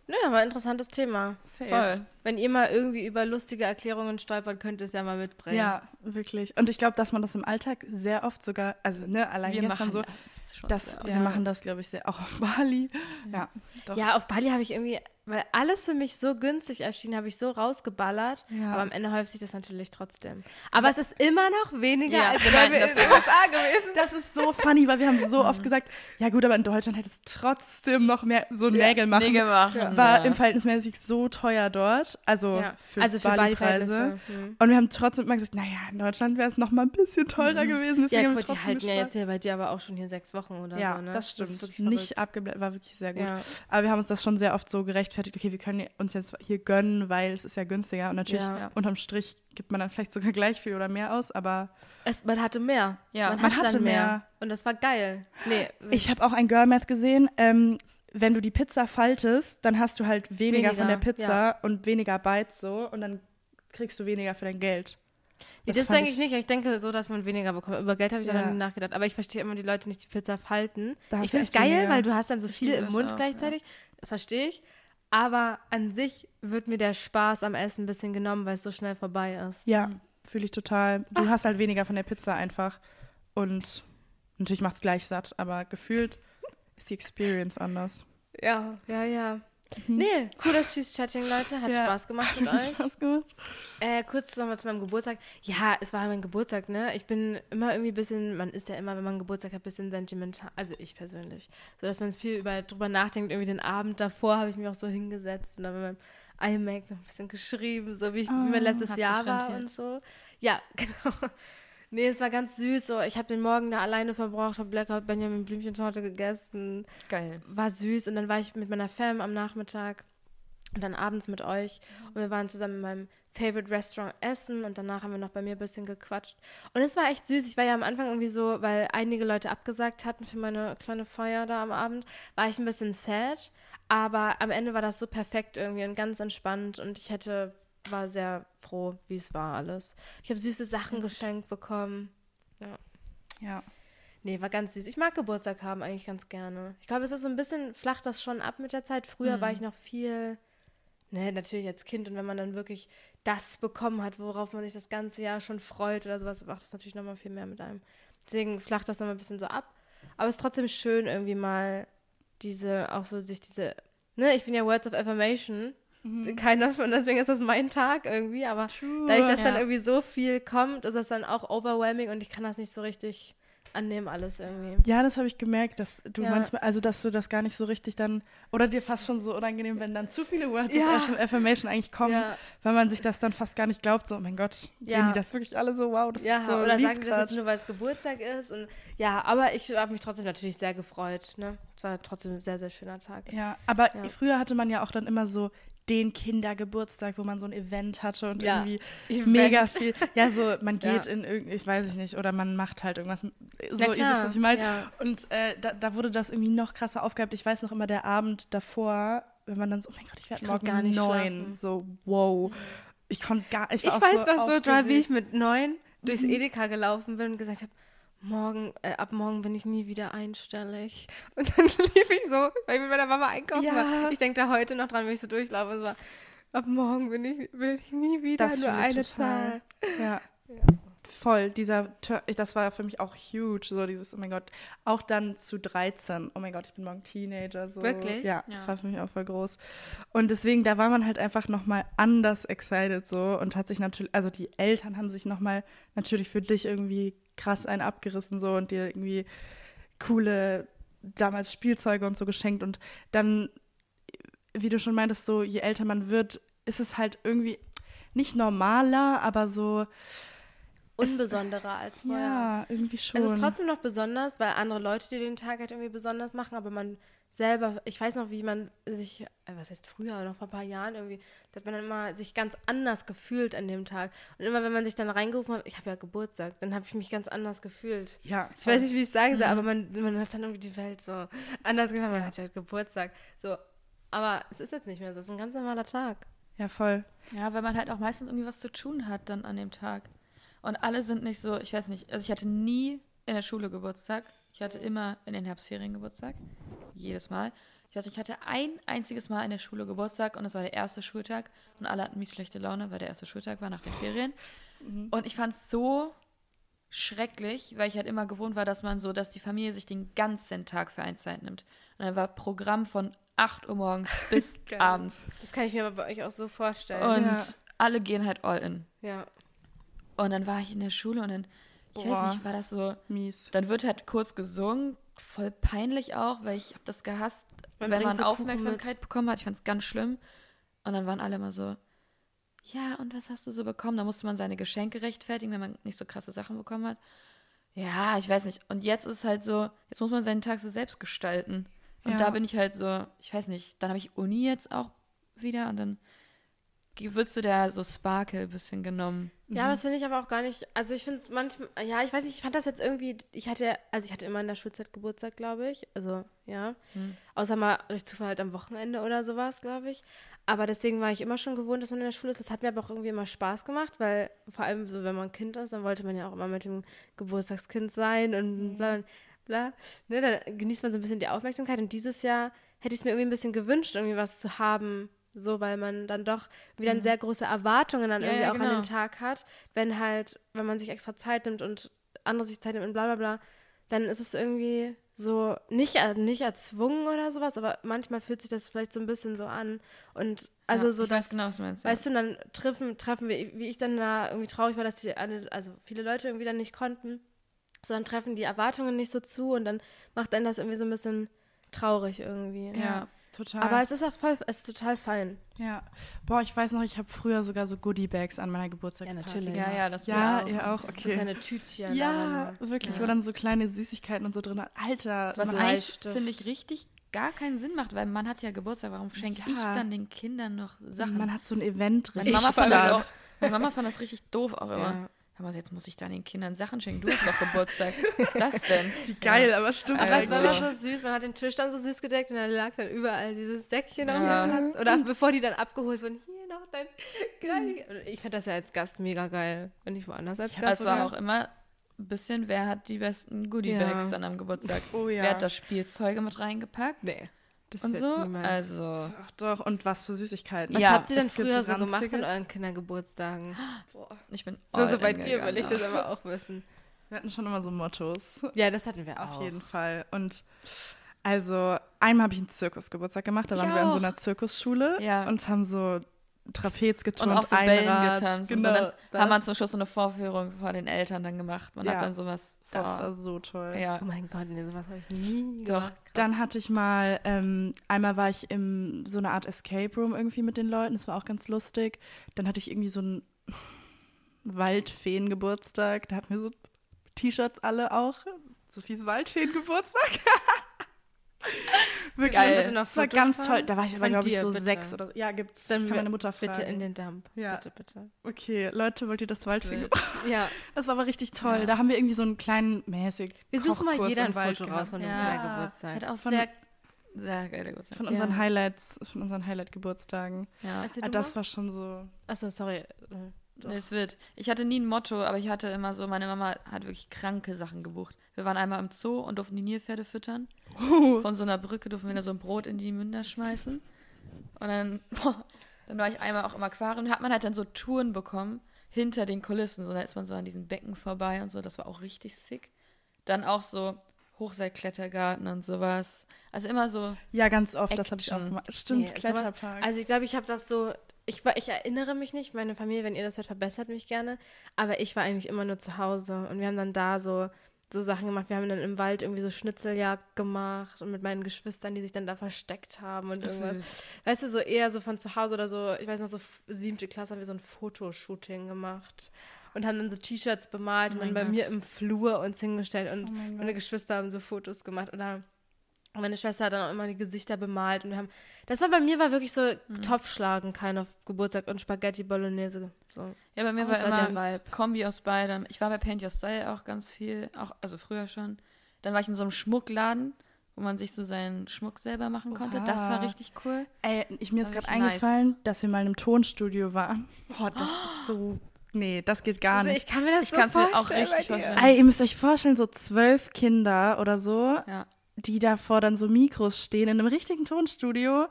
Speaker 2: Nö, aber interessantes Thema.
Speaker 1: safe.
Speaker 3: voll.
Speaker 2: Wenn ihr mal irgendwie über lustige Erklärungen stolpert, könnt ihr es ja mal mitbringen.
Speaker 1: Ja, wirklich. Und ich glaube, dass man das im Alltag sehr oft sogar, also ne, allein
Speaker 3: Wir
Speaker 1: gestern
Speaker 3: machen
Speaker 1: so,
Speaker 3: das
Speaker 1: das, wir
Speaker 2: Ja.
Speaker 1: machen das, glaube ich, sehr, auch auf Bali. Ja, doch.
Speaker 2: Ja, auf Bali habe ich irgendwie, weil alles für mich so günstig erschien, habe ich so rausgeballert.
Speaker 1: Ja.
Speaker 2: Aber am Ende häuft sich das natürlich trotzdem. Aber es ist immer noch weniger
Speaker 3: Ja,
Speaker 2: als
Speaker 3: meinten
Speaker 2: wir
Speaker 3: das
Speaker 2: in den USA gewesen.
Speaker 1: Das ist so funny, weil wir haben so
Speaker 3: Mhm.
Speaker 1: oft gesagt, ja gut, aber in Deutschland hätte es trotzdem noch mehr so Nägel machen.
Speaker 3: Nägel machen.
Speaker 1: War
Speaker 3: ja.
Speaker 1: im Verhältnismäßig so teuer dort, also
Speaker 2: Ja.
Speaker 1: für
Speaker 2: also für
Speaker 1: Bali-Preise.
Speaker 2: Bali-Verhältnisse. Hm.
Speaker 1: Und wir haben trotzdem immer gesagt, naja, in Deutschland wäre es noch mal ein bisschen teurer gewesen. deswegen
Speaker 2: Ja, gut, die halten ja
Speaker 1: gespart.
Speaker 2: jetzt hier bei dir aber auch schon hier sechs Wochen oder
Speaker 1: Ja,
Speaker 2: so, ne?
Speaker 1: das
Speaker 2: ist
Speaker 1: stimmt.
Speaker 2: wirklich
Speaker 1: nicht abgeblättert, war wirklich sehr gut.
Speaker 2: Ja.
Speaker 1: Aber wir haben uns das schon sehr oft so gerechtfertigt, okay, wir können uns jetzt hier gönnen, weil es ist ja günstiger. Und natürlich,
Speaker 2: Ja.
Speaker 1: unterm Strich gibt man dann vielleicht sogar gleich viel oder mehr aus, aber
Speaker 2: Es, man hatte mehr.
Speaker 3: Ja,
Speaker 2: man,
Speaker 1: man
Speaker 2: hatte,
Speaker 1: hatte
Speaker 2: mehr.
Speaker 1: mehr.
Speaker 2: Und das war geil. Nee,
Speaker 1: ich habe auch ein Girl Math gesehen. Ähm, wenn du die Pizza faltest, dann hast du halt weniger, von der
Speaker 2: Weniger,
Speaker 1: Pizza
Speaker 2: ja.
Speaker 1: und weniger Bites so und dann kriegst du weniger für dein Geld.
Speaker 2: Nee,
Speaker 1: Das
Speaker 2: das denke ich nicht. Ich denke so, dass man weniger bekommt. Über Geld habe ich
Speaker 1: Ja.
Speaker 2: noch nie nachgedacht. Aber ich verstehe immer die Leute nicht, die Pizza falten.
Speaker 1: Da
Speaker 2: ich finde es geil,
Speaker 1: weniger.
Speaker 2: weil du hast dann so viel im Mund
Speaker 3: auch,
Speaker 2: gleichzeitig. Das verstehe ich. Aber an sich wird mir der Spaß am Essen ein bisschen genommen, weil es so schnell vorbei ist.
Speaker 1: Ja, fühle ich total. Du hast halt weniger von der Pizza einfach und natürlich macht es gleich satt, aber gefühlt ist die Experience anders.
Speaker 2: Ja, ja, ja. Nee, cooles Cheese-Chatting, Leute. Hat
Speaker 1: Mhm. Ja.
Speaker 2: Spaß gemacht mit euch.
Speaker 1: Spaß gemacht.
Speaker 2: Äh, kurz nochmal zu meinem Geburtstag. Ja, es war mein Geburtstag, ne? Ich bin immer irgendwie ein bisschen, man ist ja immer, wenn man Geburtstag hat, ein bisschen sentimental. Also ich persönlich. So, dass man viel über, drüber nachdenkt. Irgendwie den Abend davor habe ich mich auch so hingesetzt und dann mit meinem iMac noch ein bisschen geschrieben, so wie, ich, mein
Speaker 1: Ah,
Speaker 2: letztes Jahr war und so. Ja, genau. Nee, es war ganz süß. So. Ich habe den Morgen da alleine verbraucht, habe lecker Benjamin Blümchentorte gegessen
Speaker 3: Geil.
Speaker 2: war süß und dann war ich mit meiner Fam am Nachmittag und dann abends mit euch und wir waren zusammen in meinem Favorite Restaurant essen und danach haben wir noch bei mir ein bisschen gequatscht und es war echt süß. Ich war ja am Anfang irgendwie so, weil einige Leute abgesagt hatten für meine kleine Feier da am Abend, war ich ein bisschen sad, aber am Ende war das so perfekt irgendwie und ganz entspannt und ich hätte war sehr froh, wie es war alles. Ich habe süße Sachen geschenkt bekommen.
Speaker 1: Ja.
Speaker 2: Nee, war ganz süß. Ich mag Geburtstag haben eigentlich ganz gerne. Ich glaube, es ist so ein bisschen, flacht das schon ab mit der Zeit. Früher
Speaker 3: Mhm.
Speaker 2: war ich noch viel, ne, natürlich als Kind und wenn man dann wirklich das bekommen hat, worauf man sich das ganze Jahr schon freut oder sowas, macht das natürlich nochmal viel mehr mit einem. Deswegen flacht das nochmal ein bisschen so ab. Aber es ist trotzdem schön, irgendwie mal diese, auch so sich diese, ne, ich bin ja Words of Affirmation. Keiner von, deswegen ist das mein Tag irgendwie, aber dadurch, dass dann
Speaker 3: Ja.
Speaker 2: irgendwie so viel kommt, ist das dann auch overwhelming und ich kann das nicht so richtig annehmen, alles irgendwie.
Speaker 1: Ja, das habe ich gemerkt, dass du
Speaker 2: Ja.
Speaker 1: manchmal, also dass du das gar nicht so richtig dann, oder dir fast schon so unangenehm, wenn dann zu viele Words
Speaker 2: Ja.
Speaker 1: of Affirm- Affirmation eigentlich kommen,
Speaker 2: Ja.
Speaker 1: weil man sich das dann fast gar nicht glaubt, so, oh mein Gott, sehen
Speaker 2: Ja.
Speaker 1: die das wirklich alle so, wow, das
Speaker 2: Ja,
Speaker 1: ist so
Speaker 2: oder
Speaker 1: lieb
Speaker 2: sagen die das
Speaker 1: grad.
Speaker 2: jetzt nur, weil es Geburtstag ist. Und, ja, aber ich habe mich trotzdem natürlich sehr gefreut. Ne? Es war trotzdem ein sehr, sehr schöner Tag.
Speaker 1: Ja, aber früher hatte man ja auch dann immer so den Kindergeburtstag, wo man so ein Event hatte und
Speaker 2: Ja,
Speaker 1: irgendwie
Speaker 2: Event.
Speaker 1: mega viel. Ja, so man
Speaker 2: Ja.
Speaker 1: geht in irgendwie, ich weiß ich nicht, oder man macht halt irgendwas. So,
Speaker 2: Ja,
Speaker 1: ihr wisst, was ich meine.
Speaker 2: Ja.
Speaker 1: Und äh, da, da wurde das irgendwie noch krasser aufgehabt. Ich weiß noch immer der Abend davor, wenn man dann so, oh mein Gott, ich werde morgen
Speaker 2: gar nicht
Speaker 1: neun.
Speaker 2: schlafen.
Speaker 1: So, wow. Ich konnte gar ich,
Speaker 2: Ich weiß
Speaker 1: so
Speaker 2: noch so, dran, wie ich mit neun durchs Edeka gelaufen bin und gesagt habe, morgen, äh, ab morgen bin ich nie wieder einstellig. Und dann lief ich so, weil ich mit meiner Mama einkaufen
Speaker 1: Ja.
Speaker 2: war. Ich denke da heute noch dran, wenn ich so durchlaufe. War, ab morgen bin ich, will ich nie wieder
Speaker 1: Das
Speaker 2: nur eine
Speaker 1: total.
Speaker 2: Zahl.
Speaker 1: Ja. Voll, dieser, das war für mich auch huge, so dieses, oh mein Gott, auch dann zu 13, oh mein Gott, ich bin morgen Teenager, so.
Speaker 2: Wirklich?
Speaker 1: Ja,
Speaker 3: Ja.
Speaker 1: war für mich auch voll groß. Und deswegen, da war man halt einfach nochmal anders excited so und hat sich natürlich, also die Eltern haben sich nochmal natürlich für dich irgendwie krass einen abgerissen so und dir irgendwie coole, damals Spielzeuge und so geschenkt und dann, wie du schon meintest, so je älter man wird, ist es halt irgendwie nicht normaler, aber so,
Speaker 2: Unbesonderer als vorher.
Speaker 1: ja, irgendwie schon.
Speaker 2: Es ist trotzdem noch besonders, weil andere Leute dir den Tag halt irgendwie besonders machen, aber man selber, ich weiß noch, wie man sich, äh, was heißt früher, noch vor ein paar Jahren irgendwie, da hat man dann immer sich ganz anders gefühlt an dem Tag. Und immer, wenn man sich dann reingerufen hat, ich habe ja Geburtstag, dann habe ich mich ganz anders gefühlt.
Speaker 1: ja,
Speaker 2: Ich weiß nicht, wie ich es sagen soll, aber man, man hat dann irgendwie die Welt so anders gemacht, man hat ja Geburtstag. So, aber es ist jetzt nicht mehr so, es ist ein ganz normaler Tag.
Speaker 1: Ja, voll.
Speaker 3: Ja, weil man halt auch meistens irgendwie was zu tun hat dann an dem Tag. Und alle sind nicht so, ich weiß nicht, also ich hatte nie in der Schule Geburtstag. Ich hatte immer in den Herbstferien Geburtstag. Jedes Mal. Ich weiß, ich hatte ein einziges Mal in der Schule Geburtstag und es war der erste Schultag und alle hatten mies schlechte Laune, weil der erste Schultag war nach den Ferien. Und ich fand es so schrecklich, weil ich halt immer gewohnt war, dass man so, dass die Familie sich den ganzen Tag für eine Zeit nimmt. Und dann war Programm von 8 Uhr morgens bis abends.
Speaker 2: Das kann ich mir aber bei euch auch so vorstellen.
Speaker 3: Und
Speaker 1: Ja.
Speaker 3: alle gehen halt all in.
Speaker 2: ja.
Speaker 3: Und dann war ich in der Schule und dann, ich
Speaker 1: Boah.
Speaker 3: weiß nicht, war das so,
Speaker 1: Mies.
Speaker 3: dann wird halt kurz gesungen, voll peinlich auch, weil ich habe das gehasst,
Speaker 2: Man
Speaker 3: wenn man
Speaker 2: so
Speaker 3: Aufmerksamkeit bekommen hat. Ich fand es ganz schlimm. Und dann waren alle immer so, ja, und was hast du so bekommen? Da musste man seine Geschenke rechtfertigen, wenn man nicht so krasse Sachen bekommen hat. Ja, ich weiß nicht. Und jetzt ist halt so, jetzt muss man seinen Tag so selbst gestalten. Und
Speaker 1: Ja.
Speaker 3: da bin ich halt so, ich weiß nicht, dann habe ich Uni jetzt auch wieder und dann wird so der so Sparkle ein bisschen genommen.
Speaker 2: Ja, aber das finde ich aber auch gar nicht. Also ich finde es manchmal, ja, ich weiß nicht, ich fand das jetzt irgendwie, ich hatte, also ich hatte immer in der Schulzeit Geburtstag, glaube ich. Also, ja.
Speaker 3: Hm.
Speaker 2: Außer mal durch Zufall halt am Wochenende oder sowas, glaube ich. Aber deswegen war ich immer schon gewohnt, dass man in der Schule ist. Das hat mir aber auch irgendwie immer Spaß gemacht, weil vor allem so, wenn man Kind ist, dann wollte man ja auch immer mit dem Geburtstagskind sein und bla bla. Ne, dann genießt man so ein bisschen die Aufmerksamkeit. Und dieses Jahr hätte ich es mir irgendwie ein bisschen gewünscht, irgendwie was zu haben, so, weil man dann doch wieder sehr große Erwartungen dann
Speaker 3: Ja,
Speaker 2: irgendwie
Speaker 3: ja,
Speaker 2: auch an
Speaker 3: genau.
Speaker 2: den Tag hat, wenn halt, wenn man sich extra Zeit nimmt und andere sich Zeit nimmt und bla bla bla, dann ist es irgendwie so nicht, er- nicht erzwungen oder sowas, aber manchmal fühlt sich das vielleicht so ein bisschen so an. Und also
Speaker 3: ja,
Speaker 2: so, dass,
Speaker 3: weiß genau, was du meinst.
Speaker 2: weißt du, und dann treffen, treffen wir, wie ich dann da irgendwie traurig war, dass die alle, also viele Leute irgendwie dann nicht konnten, so dann treffen die Erwartungen nicht so zu und dann macht einen das irgendwie so ein bisschen traurig irgendwie.
Speaker 3: ja. Ja.
Speaker 1: Total.
Speaker 2: Aber es ist auch voll, es ist total fein.
Speaker 1: ja. Boah, ich weiß noch, ich habe früher sogar so Goodie-Bags an meiner Geburtstagsparty.
Speaker 2: natürlich.
Speaker 3: Ja, ja, das
Speaker 1: Ja,
Speaker 3: war
Speaker 1: ihr auch,
Speaker 2: So
Speaker 1: okay.
Speaker 2: kleine Tütchen.
Speaker 1: ja,
Speaker 2: darin.
Speaker 1: wirklich,
Speaker 3: Ja.
Speaker 1: wo dann so kleine Süßigkeiten und so drin hat. Alter,
Speaker 3: Was
Speaker 2: So
Speaker 1: man-
Speaker 3: eigentlich, finde ich, richtig gar keinen Sinn macht, weil man hat ja Geburtstag. Warum schenke ich
Speaker 1: Ja.
Speaker 3: dann den Kindern noch Sachen?
Speaker 1: man hat so ein Event
Speaker 3: meine,
Speaker 1: richtig
Speaker 3: Mama fand das auch, meine Mama fand das richtig doof auch immer.
Speaker 2: Ja.
Speaker 3: Mal, jetzt muss ich dann den Kindern Sachen schenken. Du hast doch Geburtstag. Was ist das denn?
Speaker 1: Wie geil, aber stimmt
Speaker 2: Aber
Speaker 3: Ja,
Speaker 2: es war immer
Speaker 3: so.
Speaker 2: süß, man hat den Tisch dann so süß gedeckt und dann lag dann überall dieses Säckchen auf
Speaker 3: Ja.
Speaker 2: dem Platz. Oder bevor die dann abgeholt wurden, hier noch dein Kleine. Und Ich fand das ja als Gast mega geil. Und nicht woanders als
Speaker 3: Es
Speaker 2: Gast.
Speaker 3: war auch immer ein bisschen, wer hat die besten Goodie-Bags
Speaker 2: Ja.
Speaker 3: dann am Geburtstag?
Speaker 1: Oh ja.
Speaker 3: Wer hat das Spielzeuge mit reingepackt?
Speaker 2: Nee. Das
Speaker 3: Und so?
Speaker 2: niemals.
Speaker 3: Also,
Speaker 1: Ach doch, und was für Süßigkeiten.
Speaker 2: Was
Speaker 3: Ja,
Speaker 2: habt ihr denn früher so gemacht
Speaker 1: ranzige-
Speaker 2: an euren Kindergeburtstagen?
Speaker 3: ich bin
Speaker 2: So, so bei dir will ich das aber auch wissen.
Speaker 1: Wir hatten schon immer so Mottos.
Speaker 2: Ja, das hatten wir auch.
Speaker 1: Auf jeden Fall. Und also einmal habe ich einen Zirkusgeburtstag gemacht. Da
Speaker 3: Ich
Speaker 1: waren wir in so
Speaker 3: auch.
Speaker 1: einer Zirkusschule
Speaker 3: Ja.
Speaker 1: und haben so Trapez geturnt,
Speaker 3: Und auch so Bällen
Speaker 1: Einrad.
Speaker 3: getanzt.
Speaker 1: Genau.
Speaker 3: und so. Dann
Speaker 1: das,
Speaker 3: haben wir zum Schluss so eine Vorführung vor den Eltern dann gemacht. Man
Speaker 1: Ja.
Speaker 3: hat dann sowas
Speaker 1: das war so toll.
Speaker 3: ja.
Speaker 2: Oh mein Gott, nee, sowas habe ich nie
Speaker 3: Doch.
Speaker 2: gemacht. Krass.
Speaker 1: Dann hatte ich mal, ähm, einmal war ich in so einer Art Escape Room irgendwie mit den Leuten. Das war auch ganz lustig. Dann hatte ich irgendwie so einen Waldfeen-Geburtstag. Da hatten wir so T-Shirts alle auch. Sophies Waldfeen-Geburtstag. Wirklich,
Speaker 3: Geil.
Speaker 1: das war ganz
Speaker 2: haben?
Speaker 1: toll. Da war ich aber, glaube ich, so
Speaker 2: bitte.
Speaker 1: sechs oder Ja, gibt's.
Speaker 2: Dann
Speaker 1: ich kann meine Mutter fragen.
Speaker 2: Bitte in den Dump.
Speaker 1: Ja.
Speaker 2: Bitte, bitte.
Speaker 1: Okay, Leute, wollt ihr das Waldfeen?
Speaker 3: wild.
Speaker 2: Ja.
Speaker 1: Das war aber richtig toll.
Speaker 3: Ja.
Speaker 1: Da haben wir irgendwie so einen kleinen mäßig
Speaker 2: Wir suchen mal jeder ein Foto
Speaker 1: gehabt.
Speaker 2: raus von dem
Speaker 3: Ja.
Speaker 2: Kindergeburtstag.
Speaker 3: Hat auch
Speaker 1: Von-
Speaker 3: sehr, sehr geile Geburtstag.
Speaker 1: Von unseren
Speaker 2: Ja.
Speaker 1: Highlights, von unseren Highlight-Geburtstagen.
Speaker 3: Ja.
Speaker 1: Ah, das war schon so.
Speaker 2: Achso, sorry.
Speaker 3: Nee, es wird. Ich hatte nie ein Motto, aber ich hatte immer so, meine Mama hat wirklich kranke Sachen gebucht. Wir waren einmal im Zoo und durften die Nilpferde füttern. Von so einer Brücke durften wir da so ein Brot in die Münder schmeißen. Und dann, boah, dann war ich einmal auch im Aquarium. Da hat man halt dann so Touren bekommen hinter den Kulissen. So, da ist man so an diesen Becken vorbei und so. Das war auch richtig sick. Dann auch so Hochseilklettergarten und sowas. Also immer so,
Speaker 1: Ja, ganz oft, das habe ich auch
Speaker 3: Action.
Speaker 1: gemacht. Stimmt,
Speaker 2: Nee, sowas-
Speaker 1: Kletterpark.
Speaker 2: Also ich glaube, ich habe das so. Ich, war, ich erinnere mich nicht, meine Familie, wenn ihr das hört, verbessert mich gerne. Aber ich war eigentlich immer nur zu Hause und wir haben dann da so, so Sachen gemacht. Wir haben dann im Wald irgendwie so Schnitzeljagd gemacht und mit meinen Geschwistern, die sich dann da versteckt haben und irgendwas. Weißt du, so eher so von zu Hause oder so, ich weiß noch, so siebte Klasse haben wir so ein Fotoshooting gemacht und haben dann so T-Shirts bemalt
Speaker 3: Oh
Speaker 2: und dann bei mir
Speaker 3: Gott.
Speaker 2: im Flur uns hingestellt und
Speaker 1: Oh mein
Speaker 2: meine Geschwister haben so Fotos gemacht oder meine Schwester hat dann auch immer die Gesichter bemalt und wir haben, das war bei mir war wirklich so
Speaker 3: Mhm.
Speaker 2: Topfschlagen, kein auf Geburtstag und Spaghetti Bolognese. So.
Speaker 3: Ja, bei mir
Speaker 2: Außer
Speaker 3: war
Speaker 2: der
Speaker 3: immer
Speaker 2: Vibe.
Speaker 3: Kombi aus beidem. Ich war bei Paint Your Style auch ganz viel, auch, also früher schon. Dann war ich in so einem Schmuckladen, wo man sich so seinen Schmuck selber machen konnte. Das war
Speaker 1: Oha.
Speaker 3: richtig cool.
Speaker 1: Ey, ich, mir ist gerade eingefallen, dass wir mal in einem Tonstudio waren. Boah, das ist so. Nee, das geht gar
Speaker 2: Also
Speaker 1: nicht.
Speaker 2: ich kann mir das
Speaker 3: Ich
Speaker 2: so
Speaker 3: kann's mir auch
Speaker 2: vorstellen
Speaker 3: richtig vorstellen.
Speaker 1: Ey, ihr müsst euch vorstellen, so zwölf Kinder oder so,
Speaker 3: Ja.
Speaker 1: Die davor dann so Mikros stehen in einem richtigen Tonstudio.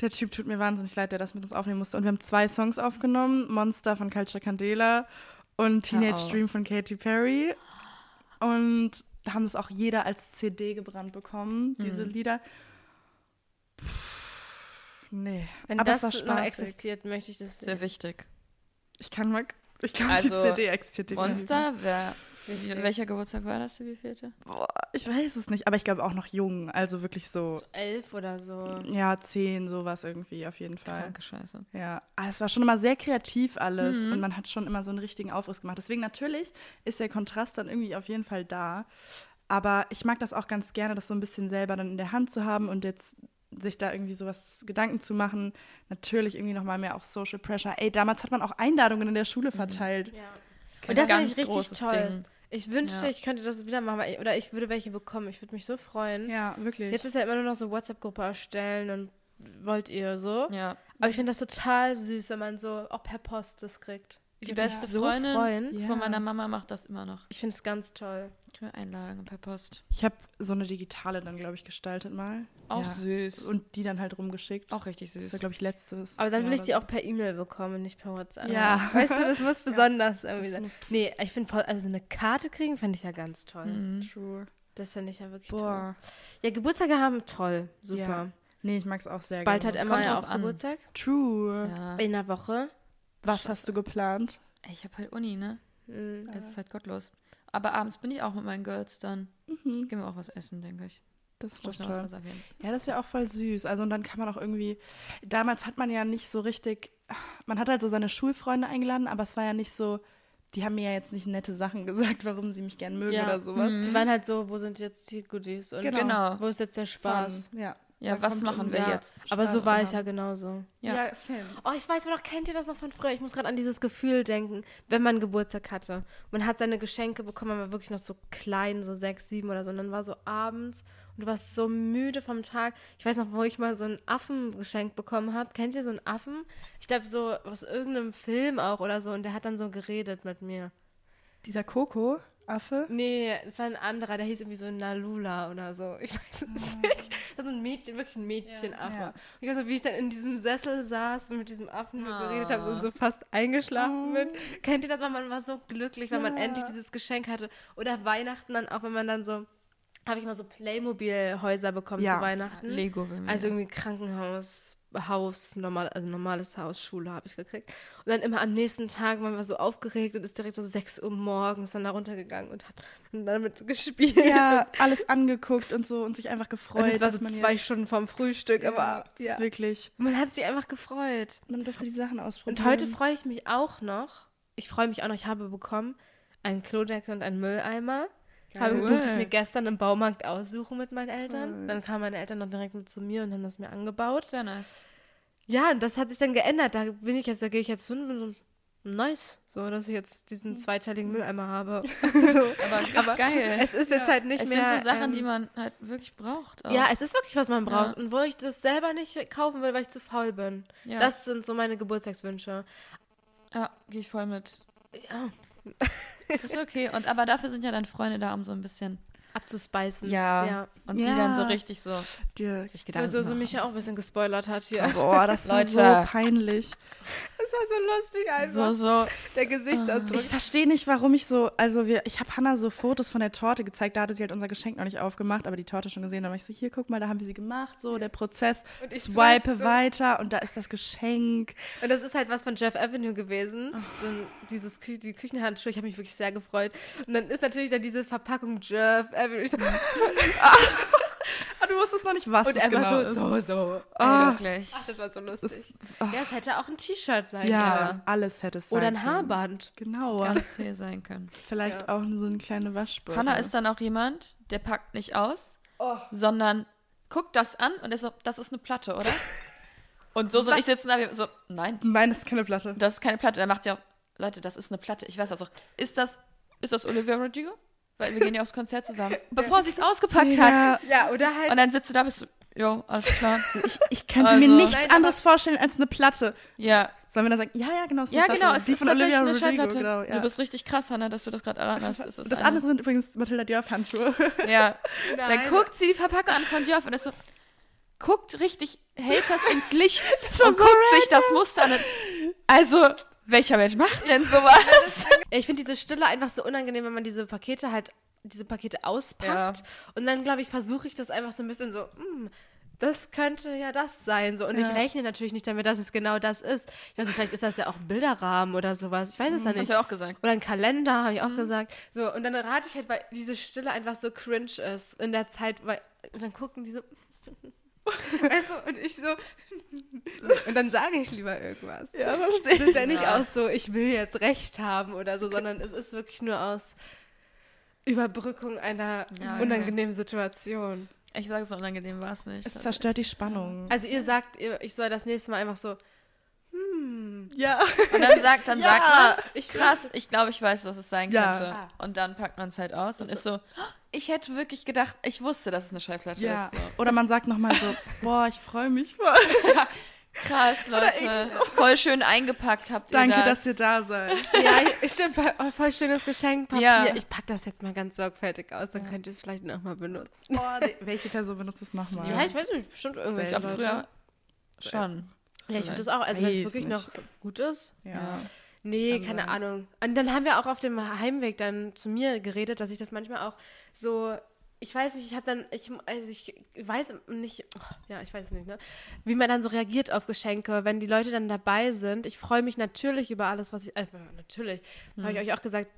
Speaker 1: Der Typ tut mir wahnsinnig leid, der das mit uns aufnehmen musste. Und wir haben zwei Songs aufgenommen: Monster von Culture Candela und Teenage. Dream von Katy Perry. Und haben das auch jeder als CD gebrannt bekommen, diese
Speaker 3: Mhm.
Speaker 1: Lieder. Pff, Nee.
Speaker 2: Wenn
Speaker 1: Aber
Speaker 2: das
Speaker 1: es
Speaker 2: noch existiert, möchte ich das
Speaker 3: Sehr
Speaker 2: sehen.
Speaker 3: wichtig.
Speaker 1: Ich kann mal. Ich glaube,
Speaker 3: Also,
Speaker 1: die CD existiert definitiv.
Speaker 3: Monster, wer,
Speaker 2: Wichtig.
Speaker 3: welcher Geburtstag war das, der wievielte?
Speaker 1: Boah, ich weiß es nicht, aber ich glaube auch noch jung. Also wirklich so,
Speaker 2: So elf oder so.
Speaker 1: ja, zehn, sowas irgendwie auf jeden Fall.
Speaker 3: Kranke Scheiße.
Speaker 1: Ja, aber es war schon immer sehr kreativ alles
Speaker 3: Mhm.
Speaker 1: und man hat schon immer so einen richtigen Aufriss gemacht. Deswegen natürlich ist der Kontrast dann irgendwie auf jeden Fall da. Aber ich mag das auch ganz gerne, das so ein bisschen selber dann in der Hand zu haben und jetzt sich da irgendwie sowas Gedanken zu machen. Natürlich irgendwie nochmal mehr auch Social Pressure. Ey, damals hat man auch Einladungen in der Schule verteilt.
Speaker 2: Ja.
Speaker 3: Kein
Speaker 2: Und das finde ich richtig toll.
Speaker 3: Ding.
Speaker 2: Ich wünschte,
Speaker 3: Ja.
Speaker 2: ich könnte das wieder machen, oder ich würde welche bekommen. Ich würde mich so freuen.
Speaker 1: Ja, wirklich.
Speaker 2: Jetzt ist ja immer nur noch so WhatsApp-Gruppe erstellen und wollt ihr so.
Speaker 3: Ja.
Speaker 2: Aber ich finde das total süß, wenn man so auch per Post das kriegt.
Speaker 3: Die beste
Speaker 2: so
Speaker 3: Freundin
Speaker 2: freuen.
Speaker 1: Ja.
Speaker 3: von meiner Mama macht das immer noch.
Speaker 2: Ich finde es ganz toll.
Speaker 3: Ich kriege Einladungen per Post.
Speaker 1: ich habe so eine digitale dann, glaube ich, gestaltet mal.
Speaker 3: Auch
Speaker 1: ja.
Speaker 3: süß.
Speaker 1: Und die dann halt rumgeschickt.
Speaker 3: auch richtig
Speaker 1: das
Speaker 3: süß.
Speaker 1: war, glaube ich, letztes.
Speaker 2: Aber dann will
Speaker 1: Jahr
Speaker 2: ich die auch per E-Mail bekommen, nicht per WhatsApp.
Speaker 1: Ja.
Speaker 2: Weißt du, das muss besonders irgendwie
Speaker 1: Das
Speaker 2: sein. Nee, ich finde, also eine Karte kriegen, fände ich ja ganz toll.
Speaker 3: Mhm.
Speaker 1: True.
Speaker 2: Das finde ich ja wirklich toll.
Speaker 1: Boah.
Speaker 2: Ja, Geburtstage haben, toll. Super.
Speaker 1: Ja. Nee, ich mag es auch sehr
Speaker 2: Bald hat
Speaker 1: gerne.
Speaker 2: Emma ja auch
Speaker 3: an.
Speaker 2: Geburtstag.
Speaker 1: True.
Speaker 3: Ja.
Speaker 2: In der Woche.
Speaker 1: Was hast du geplant?
Speaker 3: Ich habe halt Uni, ne?
Speaker 2: Mhm.
Speaker 3: Es ist halt gottlos. Aber abends bin ich auch mit meinen Girls dann.
Speaker 1: Mhm.
Speaker 3: Gehen wir auch was essen, denke ich.
Speaker 1: Das ist doch toll. Ja, das ist ja auch voll süß. Also und dann kann man auch irgendwie, damals hat man ja nicht so richtig, man hat halt so seine Schulfreunde eingeladen, aber es war ja nicht so, die haben mir ja jetzt nicht nette Sachen gesagt, warum sie mich gern mögen
Speaker 2: Ja.
Speaker 1: oder sowas.
Speaker 3: Mhm.
Speaker 2: Die waren halt so, wo sind jetzt die Goodies? Und
Speaker 1: Genau.
Speaker 3: Genau.
Speaker 2: wo ist jetzt der Spaß?
Speaker 1: Fun. Ja.
Speaker 3: Ja, was machen wir
Speaker 2: Ja,
Speaker 3: jetzt?
Speaker 2: Aber
Speaker 1: Spaß
Speaker 2: so war ich ja genauso.
Speaker 3: Ja.
Speaker 1: same.
Speaker 2: Oh, ich weiß aber noch, kennt ihr das noch von früher? Ich muss gerade an dieses Gefühl denken, wenn man Geburtstag hatte. Man hat seine Geschenke bekommen, man war wirklich noch so klein, so sechs, sieben oder so. Und dann war so abends und du warst so müde vom Tag. Ich weiß noch, wo ich mal so einen Affen geschenkt bekommen habe. Kennt ihr so einen Affen? Ich glaube, so aus irgendeinem Film auch oder so. Und der hat dann so geredet mit mir.
Speaker 1: Dieser Coco-Affe.
Speaker 2: Nee, es war ein anderer, der hieß irgendwie so Nalula oder so. Ich weiß es nicht. Das ist ein Mädchen, wirklich ein Mädchenaffe.
Speaker 1: Ja.
Speaker 2: Und Ich weiß noch, wie ich dann in diesem Sessel saß und mit diesem Affen
Speaker 3: Ah.
Speaker 2: geredet habe und so fast eingeschlafen bin. Kennt ihr das? weil Man war so glücklich, weil man
Speaker 1: Ja.
Speaker 2: endlich dieses Geschenk hatte. Oder Weihnachten dann auch, wenn man dann so, habe ich mal so Playmobil-Häuser bekommen
Speaker 1: Ja.
Speaker 2: zu Weihnachten.
Speaker 3: Lego.
Speaker 2: Also irgendwie Krankenhaus, Haus, normal, also normales Haus, Schule habe ich gekriegt. Und dann immer am nächsten Tag, man war so aufgeregt und ist direkt so 6 Uhr morgens dann da runtergegangen und hat und damit gespielt.
Speaker 1: Ja, alles angeguckt und so und sich einfach
Speaker 2: und
Speaker 1: gefreut.
Speaker 2: es war so zwei Stunden vorm Frühstück,
Speaker 1: ja,
Speaker 2: aber ja.
Speaker 1: wirklich.
Speaker 2: Man hat sich einfach gefreut.
Speaker 1: Man durfte die Sachen ausprobieren.
Speaker 2: Und heute freue ich mich auch noch. Ich freue mich auch noch, ich habe bekommen einen Klodeckel und einen Mülleimer. Habe,
Speaker 3: Cool.
Speaker 2: durfte ich mir gestern im Baumarkt aussuchen mit meinen Eltern.
Speaker 1: Toll.
Speaker 2: Dann kamen meine Eltern noch direkt mit zu mir und haben das mir angebaut.
Speaker 3: Sehr nice.
Speaker 2: Ja, und das hat sich dann geändert. Da bin ich jetzt, da gehe ich jetzt hin und bin so nice, so dass ich jetzt diesen zweiteiligen Mülleimer habe. so.
Speaker 3: Aber,
Speaker 2: Aber
Speaker 3: geil.
Speaker 2: es ist jetzt halt nicht
Speaker 3: es
Speaker 2: mehr.
Speaker 3: sind so Sachen,
Speaker 2: ähm,
Speaker 3: die man halt wirklich braucht. Auch.
Speaker 2: ja, es ist wirklich, was man braucht.
Speaker 3: Ja.
Speaker 2: Und wo ich das selber nicht kaufen will, weil ich zu faul bin.
Speaker 3: ja.
Speaker 2: Das sind so meine Geburtstagswünsche.
Speaker 3: ja, gehe ich voll mit.
Speaker 2: Ja,
Speaker 3: Ist okay. Und aber dafür sind ja dann Freunde da, um so ein bisschen.
Speaker 2: Abzuspeisen.
Speaker 3: Ja.
Speaker 2: ja.
Speaker 3: Und die
Speaker 1: Ja.
Speaker 3: dann so richtig so
Speaker 1: dir
Speaker 3: sich Gedanken
Speaker 2: so, so mich ja auch ein bisschen gespoilert hat hier.
Speaker 1: Boah, das war so peinlich.
Speaker 2: Das war so lustig
Speaker 1: So, so.
Speaker 2: Der Gesichtsausdruck.
Speaker 1: Ich verstehe nicht, warum ich so, also wir, ich habe Hannah so Fotos von der Torte gezeigt, da hatte sie halt unser Geschenk noch nicht aufgemacht, aber die Torte schon gesehen. Da war ich so, hier, guck mal, da haben wir sie gemacht, so der Prozess,
Speaker 2: Und ich
Speaker 1: swipe
Speaker 2: swipe so.
Speaker 1: weiter und da ist das Geschenk.
Speaker 2: Und das ist halt was von Jeff Avenue gewesen.
Speaker 1: Oh.
Speaker 2: So ein, dieses Kü die Küchenhandschuhe, ich habe mich wirklich sehr gefreut. Und dann ist natürlich dann diese Verpackung Jeff Avenue. Ich so,
Speaker 1: Ah, du wusstest noch nicht, was
Speaker 2: und
Speaker 1: es
Speaker 2: er
Speaker 1: genau
Speaker 2: war
Speaker 1: ist.
Speaker 2: so, so, so.
Speaker 3: Ey, wirklich.
Speaker 2: Ach, das war so lustig.
Speaker 1: Das- ah.
Speaker 2: ja, es hätte auch ein T-Shirt sein
Speaker 1: ja,
Speaker 2: können.
Speaker 1: alles hätte es sein
Speaker 2: Oder ein
Speaker 1: können.
Speaker 2: Haarband.
Speaker 1: Genau.
Speaker 3: Ganz viel sein können.
Speaker 1: Vielleicht
Speaker 2: Ja.
Speaker 1: auch so eine kleine Waschbürste.
Speaker 3: Hanna ist dann auch jemand, der packt nicht aus,
Speaker 2: Oh.
Speaker 3: sondern guckt das an und ist so, das ist eine Platte, oder? Und so soll ich sitzen da, so, nein,
Speaker 1: Nein, das ist keine Platte.
Speaker 3: das ist keine Platte. Dann macht sie auch, Leute, das ist eine Platte. Ich weiß das auch. Ist das, ist das Olivia Rodrigo? Weil wir gehen ja aufs Konzert zusammen. Bevor sie es ausgepackt hat.
Speaker 2: Ja, oder halt.
Speaker 3: Und dann sitzt du da, bist du, jo, alles klar.
Speaker 1: Ich, ich könnte
Speaker 3: Also-
Speaker 1: mir nichts
Speaker 2: Nein,
Speaker 1: anderes vorstellen als eine Platte.
Speaker 3: Ja,
Speaker 1: Sollen wir dann sagen, ja, ja, genau. es ist
Speaker 3: ja genau, es
Speaker 1: Die
Speaker 3: ist
Speaker 1: von Olivia
Speaker 3: eine
Speaker 1: Rodrigo,
Speaker 3: Schallplatte.
Speaker 1: Genau, ja.
Speaker 3: Du bist richtig krass, Hanna, dass du das gerade erraten hast.
Speaker 1: Das
Speaker 3: eine.
Speaker 1: andere sind übrigens Matilda Dörf Handschuhe.
Speaker 3: Ja.
Speaker 2: Nein.
Speaker 3: Dann guckt sie die Verpackung an von Jörg und ist so, guckt richtig, hält das ins Licht und
Speaker 1: so
Speaker 3: guckt sich das Muster an. Also, welcher Mensch macht denn sowas?
Speaker 2: Ich finde diese Stille einfach so unangenehm, wenn man diese Pakete halt, diese Pakete auspackt.
Speaker 3: Ja.
Speaker 2: Und dann, glaube ich, versuche ich das einfach so ein bisschen so, mm, das könnte ja das sein. So. Und
Speaker 1: Ja.
Speaker 2: ich rechne natürlich nicht damit, dass es genau das ist. Ich weiß nicht, vielleicht ist das ja auch ein Bilderrahmen oder sowas. Ich weiß es ja
Speaker 3: Hast
Speaker 2: nicht.
Speaker 3: du ja auch gesagt.
Speaker 2: Oder ein Kalender, habe ich auch gesagt. So, und dann rate ich halt, weil diese Stille einfach so cringe ist in der Zeit, weil und dann gucken die so. weißt du, und ich so. und dann sage ich lieber irgendwas.
Speaker 1: Ja, verstehe.
Speaker 2: Es ist ja nicht
Speaker 3: Ja.
Speaker 2: aus so, ich will jetzt Recht haben oder so, sondern es ist wirklich nur aus Überbrückung einer
Speaker 3: Ja, okay.
Speaker 2: unangenehmen Situation.
Speaker 3: Ich sage, so unangenehm war es nicht.
Speaker 1: Es zerstört die Spannung.
Speaker 2: Also ihr sagt, ich soll das nächste Mal einfach so,
Speaker 1: ja.
Speaker 3: Und dann sagt, dann
Speaker 1: Ja.
Speaker 3: sagt man,
Speaker 2: ich
Speaker 3: krass, ich glaube, ich weiß, was es sein könnte.
Speaker 2: Ah.
Speaker 3: Und dann packt man es halt aus und ist so, ich hätte wirklich gedacht, ich wusste, dass es eine Schallplatte
Speaker 1: Ja.
Speaker 3: ist. So.
Speaker 1: Oder man sagt nochmal so, boah, ich freue mich voll.
Speaker 3: Krass, Leute. Voll schön eingepackt habt ihr
Speaker 1: Danke,
Speaker 3: das.
Speaker 1: dass ihr da seid.
Speaker 2: Ja, stimmt, voll, oh, voll schönes Geschenkpapier.
Speaker 3: Ja.
Speaker 2: Ich packe das jetzt mal ganz sorgfältig aus, dann könnt ihr es vielleicht nochmal benutzen.
Speaker 1: Boah, nee. Welche Person benutzt es nochmal?
Speaker 2: Ja, ich weiß nicht, bestimmt
Speaker 3: ich
Speaker 2: irgendwelche
Speaker 3: glaube,
Speaker 2: Leute.
Speaker 3: früher schon.
Speaker 2: Ja, ich finde das auch, also wenn es wirklich
Speaker 1: nicht.
Speaker 2: noch gut ist.
Speaker 1: Ja.
Speaker 2: Nee,
Speaker 1: Also-
Speaker 2: keine Ahnung. Und dann haben wir auch auf dem Heimweg dann zu mir geredet, dass ich das manchmal auch so, ich weiß nicht, ich habe dann, ich, also ich weiß nicht, ja, ich weiß es nicht, ne? Wie man dann so reagiert auf Geschenke, wenn die Leute dann dabei sind. Ich freue mich natürlich über alles, was ich, äh, natürlich, habe ich euch auch gesagt,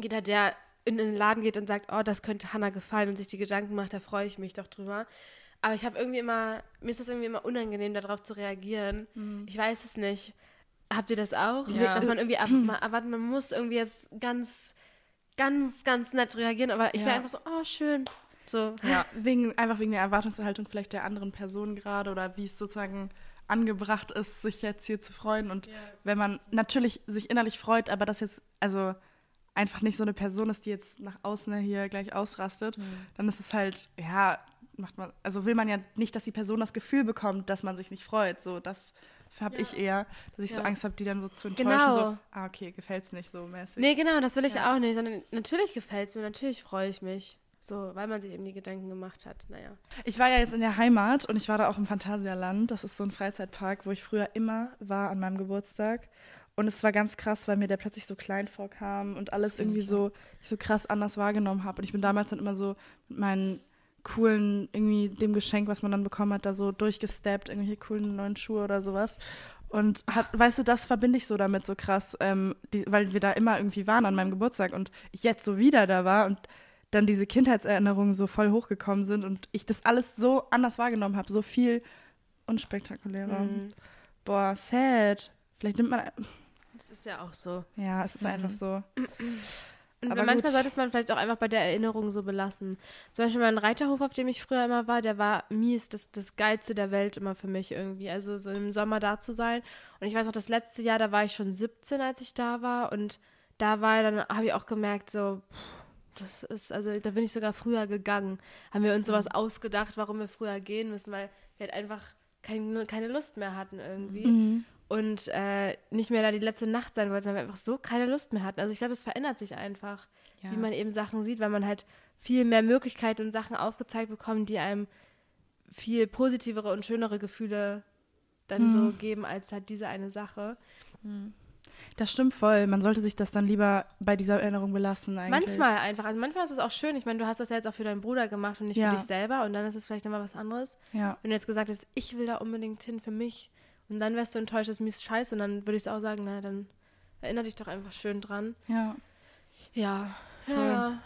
Speaker 2: jeder, der in den Laden geht und sagt, oh, das könnte Hannah gefallen und sich die Gedanken macht, da freue ich mich doch drüber. Aber ich habe irgendwie immer, mir ist das irgendwie immer unangenehm, darauf zu reagieren. Ich weiß es nicht. Habt ihr das auch?
Speaker 3: Ja.
Speaker 2: Dass man irgendwie erwartet, man muss irgendwie jetzt ganz, ganz, ganz nett reagieren, aber ich wäre
Speaker 1: Ja.
Speaker 2: einfach so, oh, schön. So.
Speaker 3: Ja.
Speaker 1: Wegen, einfach wegen der Erwartungshaltung vielleicht der anderen Person gerade oder wie es sozusagen angebracht ist, sich jetzt hier zu freuen. Und wenn man natürlich sich innerlich freut, aber das jetzt, also einfach nicht so eine Person ist, die jetzt nach außen hier gleich ausrastet, dann ist es halt, ja, macht man, also will man ja nicht, dass die Person das Gefühl bekommt, dass man sich nicht freut. So, das habe ich eher, dass ich so
Speaker 2: Ja.
Speaker 1: Angst habe, die dann so zu enttäuschen.
Speaker 2: Genau.
Speaker 1: So, ah, okay, gefällt's nicht so mäßig.
Speaker 2: Nee, genau, das will ich
Speaker 1: Ja.
Speaker 2: auch nicht, sondern natürlich gefällt es mir, natürlich freue ich mich. So, weil man sich eben die Gedanken gemacht hat. Naja.
Speaker 1: Ich war ja jetzt in der Heimat und ich war da auch im Phantasialand. Das ist so ein Freizeitpark, wo ich früher immer war an meinem Geburtstag. Und es war ganz krass, weil mir der plötzlich so klein vorkam und alles irgendwie so, so krass anders wahrgenommen habe. Und ich bin damals dann immer so mit meinen coolen, irgendwie dem Geschenk, was man dann bekommen hat, da so durchgesteppt, irgendwelche coolen neuen Schuhe oder sowas. Und hat, weißt du, das verbinde ich so damit so krass, ähm, die, weil wir da immer irgendwie waren an meinem Geburtstag und ich jetzt so wieder da war und dann diese Kindheitserinnerungen so voll hochgekommen sind und ich das alles so anders wahrgenommen habe, so viel unspektakulärer.
Speaker 2: Mhm.
Speaker 1: Boah, sad. Vielleicht nimmt man.
Speaker 2: Das ist ja auch so.
Speaker 1: Ja, es ist einfach so.
Speaker 2: Und
Speaker 1: Aber
Speaker 2: manchmal
Speaker 1: gut.
Speaker 2: sollte es man vielleicht auch einfach bei der Erinnerung so belassen. Zum Beispiel mein Reiterhof, auf dem ich früher immer war, der war mies, das, das Geilste der Welt immer für mich irgendwie. Also so im Sommer da zu sein. Und ich weiß noch, das letzte Jahr, da war ich schon 17, als ich da war. Und da war dann, habe ich auch gemerkt, so, das ist, also da bin ich sogar früher gegangen. Haben wir uns sowas ausgedacht, warum wir früher gehen müssen, weil wir halt einfach keine, keine Lust mehr hatten irgendwie
Speaker 1: Mhm.
Speaker 2: Und äh, nicht mehr da die letzte Nacht sein wollten, weil wir einfach so keine Lust mehr hatten. Also ich glaube, es verändert sich einfach,
Speaker 3: Ja.
Speaker 2: wie man eben Sachen sieht, weil man halt viel mehr Möglichkeiten und Sachen aufgezeigt bekommt, die einem viel positivere und schönere Gefühle dann so geben, als halt diese eine Sache.
Speaker 1: Das stimmt voll. Man sollte sich das dann lieber bei dieser Erinnerung belassen eigentlich.
Speaker 2: Manchmal einfach. Also manchmal ist es auch schön. Ich meine, du hast das ja jetzt auch für deinen Bruder gemacht und nicht
Speaker 1: Ja.
Speaker 2: für dich selber. Und dann ist es vielleicht nochmal was anderes.
Speaker 1: Ja.
Speaker 2: Wenn du jetzt gesagt hast, ich will da unbedingt hin für mich. Und dann wärst du enttäuscht, das ist mies scheiße. Und dann würde ich auch sagen, na, dann erinnere dich doch einfach schön dran.
Speaker 1: Ja.
Speaker 2: Ja.
Speaker 1: Voll.
Speaker 2: Ja.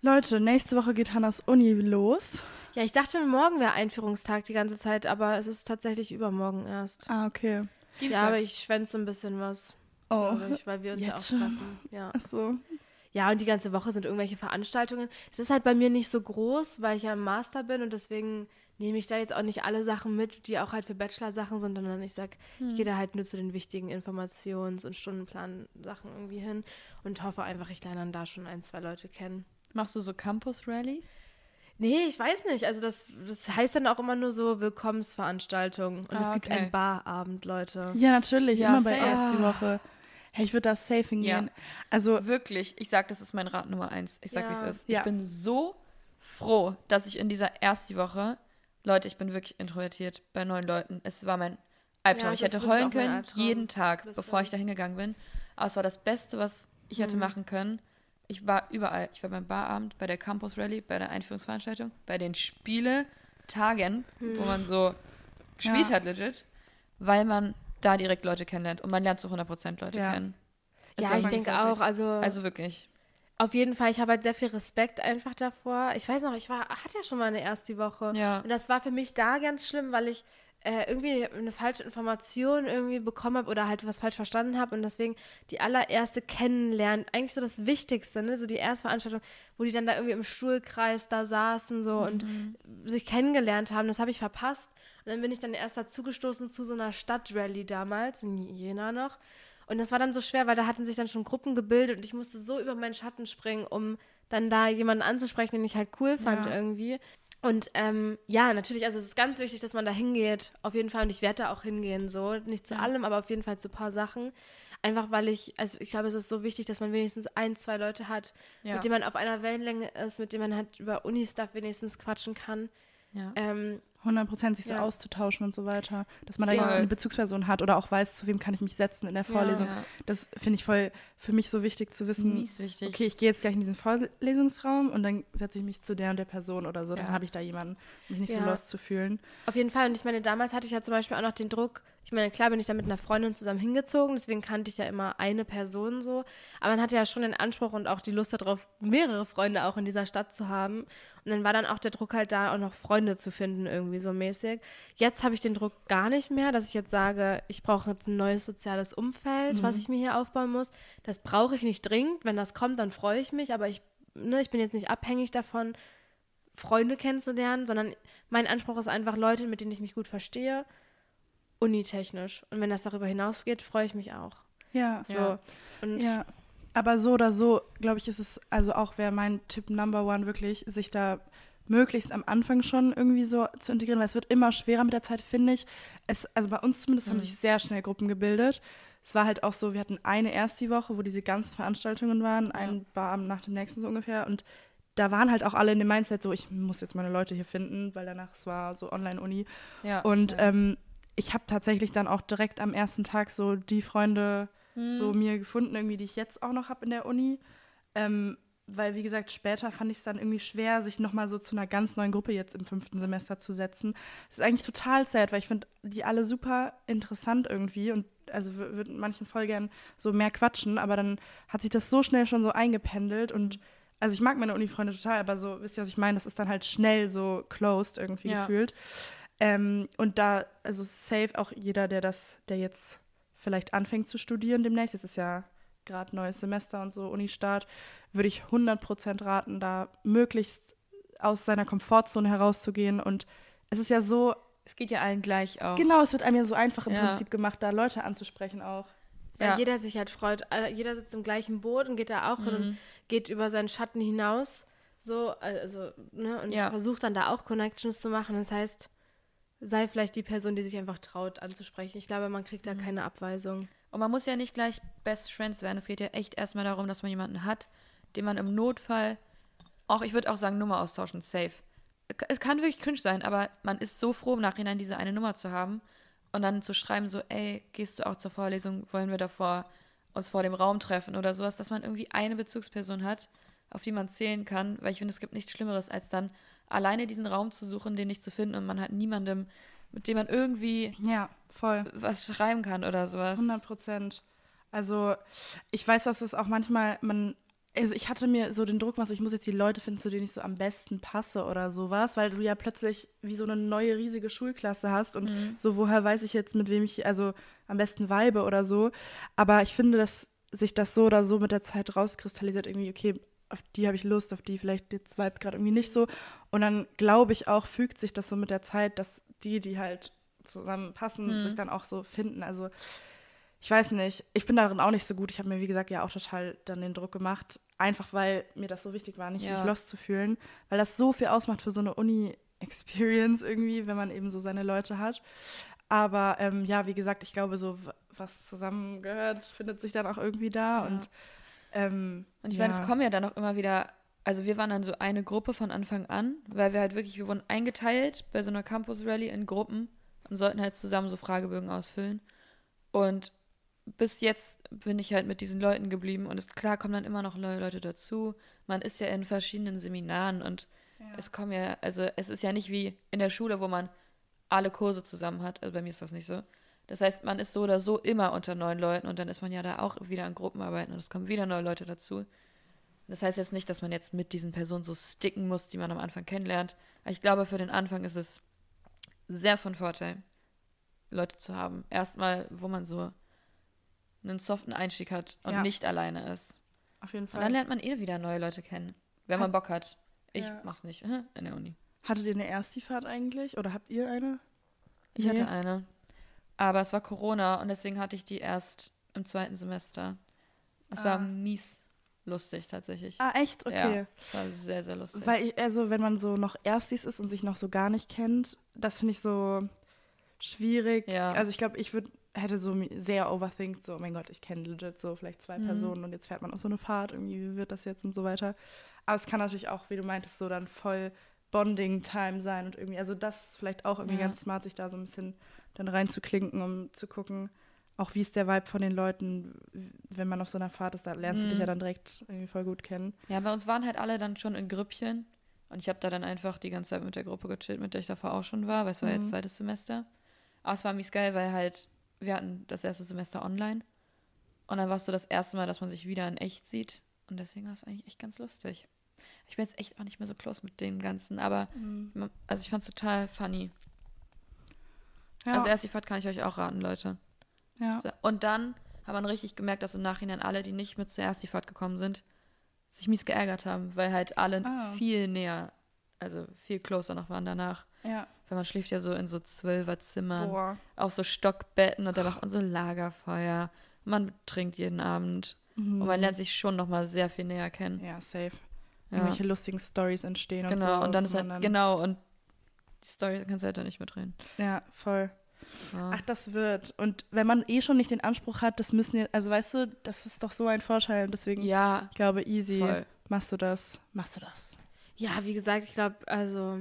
Speaker 1: Leute, nächste Woche geht Hannas Uni los.
Speaker 2: Ja, ich dachte, morgen wäre Einführungstag die ganze Zeit, aber es ist tatsächlich übermorgen erst.
Speaker 1: Ah, okay.
Speaker 2: Ja, aber ich schwänze ein bisschen was.
Speaker 1: Oh.
Speaker 2: Ich, weil wir uns ja auch
Speaker 1: Jetzt
Speaker 2: treffen. Ja.
Speaker 1: Ach so.
Speaker 2: ja, und die ganze Woche sind irgendwelche Veranstaltungen. Es ist halt bei mir nicht so groß, weil ich ja im Master bin und deswegen nehme ich da jetzt auch nicht alle Sachen mit, die auch halt für Bachelor-Sachen sind, sondern ich sag, ich gehe da halt nur zu den wichtigen Informations- und Stundenplan-Sachen irgendwie hin und hoffe einfach, ich lerne dann da schon ein, zwei Leute kennen.
Speaker 3: Machst du so Campus Rally?
Speaker 2: Nee, ich weiß nicht. Also das, das heißt dann auch immer nur so Willkommensveranstaltung. Und es
Speaker 3: Ah,
Speaker 2: gibt
Speaker 3: okay.
Speaker 2: einen Barabend, Leute.
Speaker 1: Ja, natürlich.
Speaker 3: Ja,
Speaker 1: immer bei erst die Woche. Hey, ich würde da safe hingehen. Also,
Speaker 3: Wirklich, ich sag, das ist mein Rat Nummer eins. Ich sag,
Speaker 2: Ja.
Speaker 3: wie es ist.
Speaker 1: Ja.
Speaker 3: Ich bin so froh, dass ich in dieser ersten Woche, Leute, ich bin wirklich introvertiert bei neuen Leuten. Es war mein Albtraum.
Speaker 2: Ja,
Speaker 3: ich
Speaker 2: das
Speaker 3: hätte heulen können, jeden Tag,
Speaker 2: Das
Speaker 3: bevor ich da hingegangen bin. Aber es war das Beste, was ich hätte
Speaker 2: Mhm.
Speaker 3: machen können. Ich war überall. Ich war beim Barabend, bei der Campus Rally, bei der Einführungsveranstaltung, bei den Spiele. Tagen, wo man so gespielt
Speaker 1: Ja.
Speaker 3: hat, legit, weil man da direkt Leute kennenlernt und man lernt zu 100% Leute
Speaker 1: Ja.
Speaker 3: kennen. Ist
Speaker 2: Ja,
Speaker 3: das
Speaker 2: ich denke
Speaker 3: so?
Speaker 2: auch. Also,
Speaker 3: Also wirklich.
Speaker 2: Auf jeden Fall, ich habe halt sehr viel Respekt einfach davor. Ich weiß noch, ich war, hatte ja schon mal eine erste Woche.
Speaker 3: Ja.
Speaker 2: Und das war für mich da ganz schlimm, weil ich äh, irgendwie eine falsche Information irgendwie bekommen habe oder halt was falsch verstanden habe und deswegen die allererste kennenlernen, eigentlich so das Wichtigste, ne? so die erste Veranstaltung, wo die dann da irgendwie im Stuhlkreis da saßen so und sich kennengelernt haben, das habe ich verpasst. Und dann bin ich dann erst dazugestoßen zu so einer Stadtrallye damals, in Jena noch. Und das war dann so schwer, weil da hatten sich dann schon Gruppen gebildet und ich musste so über meinen Schatten springen, um dann da jemanden anzusprechen, den ich halt cool fand
Speaker 3: Ja.
Speaker 2: irgendwie. Und ähm, ja, natürlich, also es ist ganz wichtig, dass man da hingeht, auf jeden Fall. Und ich werde da auch hingehen, so. Nicht zu allem, aber auf jeden Fall zu ein paar Sachen. Einfach weil ich, also ich glaube, es ist so wichtig, dass man wenigstens ein, zwei Leute hat,
Speaker 3: Ja.
Speaker 2: mit denen man auf einer Wellenlänge ist, mit denen man halt über Uni-Stuff wenigstens quatschen kann.
Speaker 3: Ja.
Speaker 2: Ähm,
Speaker 1: 100% sich so
Speaker 2: Ja.
Speaker 1: auszutauschen und so weiter. Dass man da
Speaker 2: Voll.
Speaker 1: jemand- eine Bezugsperson hat oder auch weiß, zu wem kann ich mich setzen in der Vorlesung.
Speaker 3: Ja.
Speaker 1: Das finde ich voll für mich so wichtig zu
Speaker 3: Das ist
Speaker 1: wissen.
Speaker 3: wichtig.
Speaker 1: Okay, ich gehe jetzt gleich in diesen Vorlesungsraum und dann setze ich mich zu der und der Person oder so. Dann
Speaker 3: Ja.
Speaker 1: habe ich da jemanden, um mich nicht so
Speaker 2: Ja.
Speaker 1: lost zu fühlen.
Speaker 2: Auf jeden Fall. Und ich meine, damals hatte ich ja zum Beispiel auch noch den Druck, ich meine, klar bin ich da mit einer Freundin zusammen hingezogen, deswegen kannte ich ja immer eine Person so. Aber man hatte ja schon den Anspruch und auch die Lust darauf, mehrere Freunde auch in dieser Stadt zu haben. Und dann war dann auch der Druck halt da, auch noch Freunde zu finden, irgendwie so mäßig. Jetzt habe ich den Druck gar nicht mehr, dass ich jetzt sage, ich brauche jetzt ein neues soziales Umfeld, was ich mir hier aufbauen muss. Das brauche ich nicht dringend. Wenn das kommt, dann freue ich mich, aber ich, ne, ich bin jetzt nicht abhängig davon, Freunde kennenzulernen, sondern mein Anspruch ist einfach Leute, mit denen ich mich gut verstehe, unitechnisch. Und wenn das darüber hinausgeht, freue ich mich auch.
Speaker 1: Ja.
Speaker 2: So.
Speaker 3: Ja.
Speaker 2: Und
Speaker 1: Ja. Aber so oder so, glaube ich, ist es, also auch wäre mein Tipp Number One wirklich, sich da möglichst am Anfang schon irgendwie so zu integrieren, weil es wird immer schwerer mit der Zeit, finde ich. Es, also bei uns zumindest haben sich sehr schnell Gruppen gebildet. Es war halt auch so, wir hatten eine erst die Woche, wo diese ganzen Veranstaltungen waren, ein Abend nach dem nächsten so ungefähr. Und da waren halt auch alle in dem Mindset so, ich muss jetzt meine Leute hier finden, weil danach es war so Online-Uni.
Speaker 3: Ja,
Speaker 1: Und ähm, ich habe tatsächlich dann auch direkt am ersten Tag so die Freunde so mir gefunden, irgendwie, die ich jetzt auch noch habe in der Uni. Ähm, weil, wie gesagt, später fand ich es dann irgendwie schwer, sich nochmal so zu einer ganz neuen Gruppe jetzt im fünften Semester zu setzen. Das ist eigentlich total sad, weil ich finde die alle super interessant irgendwie und also wür- würde manchen voll gern so mehr quatschen, aber dann hat sich das so schnell schon so eingependelt und also ich mag meine Uni-Freunde total, aber so, wisst ihr, was ich meine? Das ist dann halt schnell so closed irgendwie
Speaker 3: Ja.
Speaker 1: gefühlt. Ähm, und da, also safe auch jeder, der das, der jetzt vielleicht anfängt zu studieren demnächst, jetzt ist ja gerade neues Semester und so, Unistart, würde ich 100% raten, da möglichst aus seiner Komfortzone herauszugehen. Und es ist ja so,
Speaker 3: es geht ja allen gleich auch.
Speaker 1: genau, es wird einem ja so einfach im
Speaker 3: Ja.
Speaker 1: Prinzip gemacht, da Leute anzusprechen auch.
Speaker 2: weil
Speaker 3: Ja.
Speaker 2: jeder sich halt freut. Jeder sitzt im gleichen Boot und geht da auch hin und geht über seinen Schatten hinaus. So, also, ne, und
Speaker 3: Ja.
Speaker 2: versucht dann da auch Connections zu machen. Das heißt, sei vielleicht die Person, die sich einfach traut anzusprechen. Ich glaube, man kriegt da keine Abweisung.
Speaker 3: Und man muss ja nicht gleich Best Friends werden. Es geht ja echt erstmal darum, dass man jemanden hat, den man im Notfall, auch ich würde auch sagen, Nummer austauschen, safe. Es kann wirklich cringe sein, aber man ist so froh, im Nachhinein diese eine Nummer zu haben und dann zu schreiben, so, ey, gehst du auch zur Vorlesung, wollen wir davor uns vor dem Raum treffen oder sowas, dass man irgendwie eine Bezugsperson hat, auf die man zählen kann, weil ich finde, es gibt nichts Schlimmeres, als dann alleine diesen Raum zu suchen, den nicht zu finden und man hat niemandem, mit dem man irgendwie
Speaker 1: Ja, voll.
Speaker 3: was schreiben kann oder sowas.
Speaker 1: 100 Prozent. Also ich weiß, dass es auch manchmal, man, also ich hatte mir so den Druck gemacht, ich muss jetzt die Leute finden, zu denen ich so am besten passe oder sowas, weil du ja plötzlich wie so eine neue riesige Schulklasse hast und so, woher weiß ich jetzt, mit wem ich also am besten vibe oder so. Aber ich finde, dass sich das so oder so mit der Zeit rauskristallisiert, irgendwie, okay, auf die habe ich Lust, auf die vielleicht jetzt vibe gerade irgendwie nicht so. Und dann glaube ich auch, fügt sich das so mit der Zeit, dass die, die halt zusammenpassen, sich dann auch so finden. Also ich weiß nicht, ich bin darin auch nicht so gut. Ich habe mir, wie gesagt, ja auch total dann den Druck gemacht, einfach weil mir das so wichtig war, nicht
Speaker 3: Ja.
Speaker 1: mich lost zu fühlen, weil das so viel ausmacht für so eine Uni-Experience irgendwie, wenn man eben so seine Leute hat. Aber ähm, ja, wie gesagt, ich glaube, so was zusammengehört, findet sich dann auch irgendwie da.
Speaker 3: Ja.
Speaker 1: Und, ähm,
Speaker 3: Und ich
Speaker 1: ja.
Speaker 3: meine, es kommen ja dann auch immer wieder, also wir waren dann so eine Gruppe von Anfang an, weil wir halt wirklich, wir wurden eingeteilt bei so einer Campus Rally in Gruppen und sollten halt zusammen so Fragebögen ausfüllen. Und bis jetzt bin ich halt mit diesen Leuten geblieben und es klar kommen dann immer noch neue Leute dazu. Man ist ja in verschiedenen Seminaren und es kommen ja, also es ist ja nicht wie in der Schule, wo man alle Kurse zusammen hat. Also bei mir ist das nicht so. Das heißt, man ist so oder so immer unter neun Leuten und dann ist man ja da auch wieder an Gruppenarbeiten und es kommen wieder neue Leute dazu. Das heißt jetzt nicht, dass man jetzt mit diesen Personen so sticken muss, die man am Anfang kennenlernt. Aber ich glaube, für den Anfang ist es sehr von Vorteil, Leute zu haben. Erstmal, wo man so einen soften Einstieg hat und
Speaker 1: Ja.
Speaker 3: nicht alleine ist.
Speaker 1: Auf jeden
Speaker 3: Und
Speaker 1: Fall.
Speaker 3: dann lernt man eh wieder neue Leute kennen, wenn man Bock hat. Ich
Speaker 1: Ja.
Speaker 3: mach's nicht in der Uni.
Speaker 1: Hattet ihr eine Erstifahrt eigentlich? Oder habt ihr eine?
Speaker 3: Ich
Speaker 1: Nee.
Speaker 3: hatte eine. Aber es war Corona und deswegen hatte ich die erst im zweiten Semester. Es
Speaker 1: Ah.
Speaker 3: war mies lustig tatsächlich.
Speaker 1: Ah, echt? Okay.
Speaker 3: Ja, es war sehr, sehr lustig.
Speaker 1: Weil, ich, also, wenn man so noch Erstis ist und sich noch so gar nicht kennt, das finde ich so schwierig.
Speaker 3: Ja.
Speaker 1: Also, ich glaube, ich würde hätte so sehr overthinkt, so, oh mein Gott, ich kenne legit so vielleicht zwei
Speaker 3: Mhm.
Speaker 1: Personen und jetzt fährt man auf so eine Fahrt, irgendwie, wie wird das jetzt und so weiter. Aber es kann natürlich auch, wie du meintest, so dann voll Bonding-Time sein und irgendwie, also das ist vielleicht auch irgendwie
Speaker 3: Ja.
Speaker 1: ganz smart, sich da so ein bisschen dann reinzuklinken, um zu gucken, auch wie ist der Vibe von den Leuten, wenn man auf so einer Fahrt ist, da lernst du dich
Speaker 3: Mhm.
Speaker 1: ja dann direkt irgendwie voll gut kennen.
Speaker 3: ja, bei uns waren halt alle dann schon in Grüppchen und ich habe da dann einfach die ganze Zeit mit der Gruppe gechillt, mit der ich davor auch schon war, weil es war
Speaker 1: Mhm.
Speaker 3: jetzt zweites Semester. Aber es war mies geil, weil halt wir hatten das erste Semester online und dann war es so das erste Mal, dass man sich wieder in echt sieht und deswegen war es eigentlich echt ganz lustig. Ich bin jetzt echt auch nicht mehr so close mit dem Ganzen, aber man- also ich fand es total funny.
Speaker 1: Ja,
Speaker 3: Also erst die Fahrt kann ich euch auch raten, Leute.
Speaker 1: ja.
Speaker 3: So, Und dann hat man richtig gemerkt, dass im Nachhinein alle, die nicht mit zuerst die Fahrt gekommen sind, sich mies geärgert haben, weil halt alle
Speaker 1: Ah.
Speaker 3: viel näher, also viel closer noch waren danach.
Speaker 1: ja.
Speaker 3: Weil man schläft ja so in so Zwölferzimmern,
Speaker 1: Boah.
Speaker 3: auf so Stockbetten und da macht man so Lagerfeuer. Man trinkt jeden Abend und man lernt sich schon noch mal sehr viel näher kennen.
Speaker 1: Mhm. Ja, safe.
Speaker 3: Ja.
Speaker 1: Irgendwelche lustigen Stories entstehen und so.
Speaker 3: Genau, und dann ist halt,
Speaker 1: man
Speaker 3: genau, und die Story kannst du halt dann nicht mitreden.
Speaker 1: Ja, voll.
Speaker 3: Ja.
Speaker 1: Ach, das wird. Und wenn man eh schon nicht den Anspruch hat, das müssen jetzt, also weißt du, das ist doch so ein Vorteil. Und deswegen,
Speaker 3: ja,
Speaker 1: ich glaube, easy.
Speaker 3: voll.
Speaker 1: Machst du das? Machst du das?
Speaker 2: Ja, wie gesagt, ich glaube, also,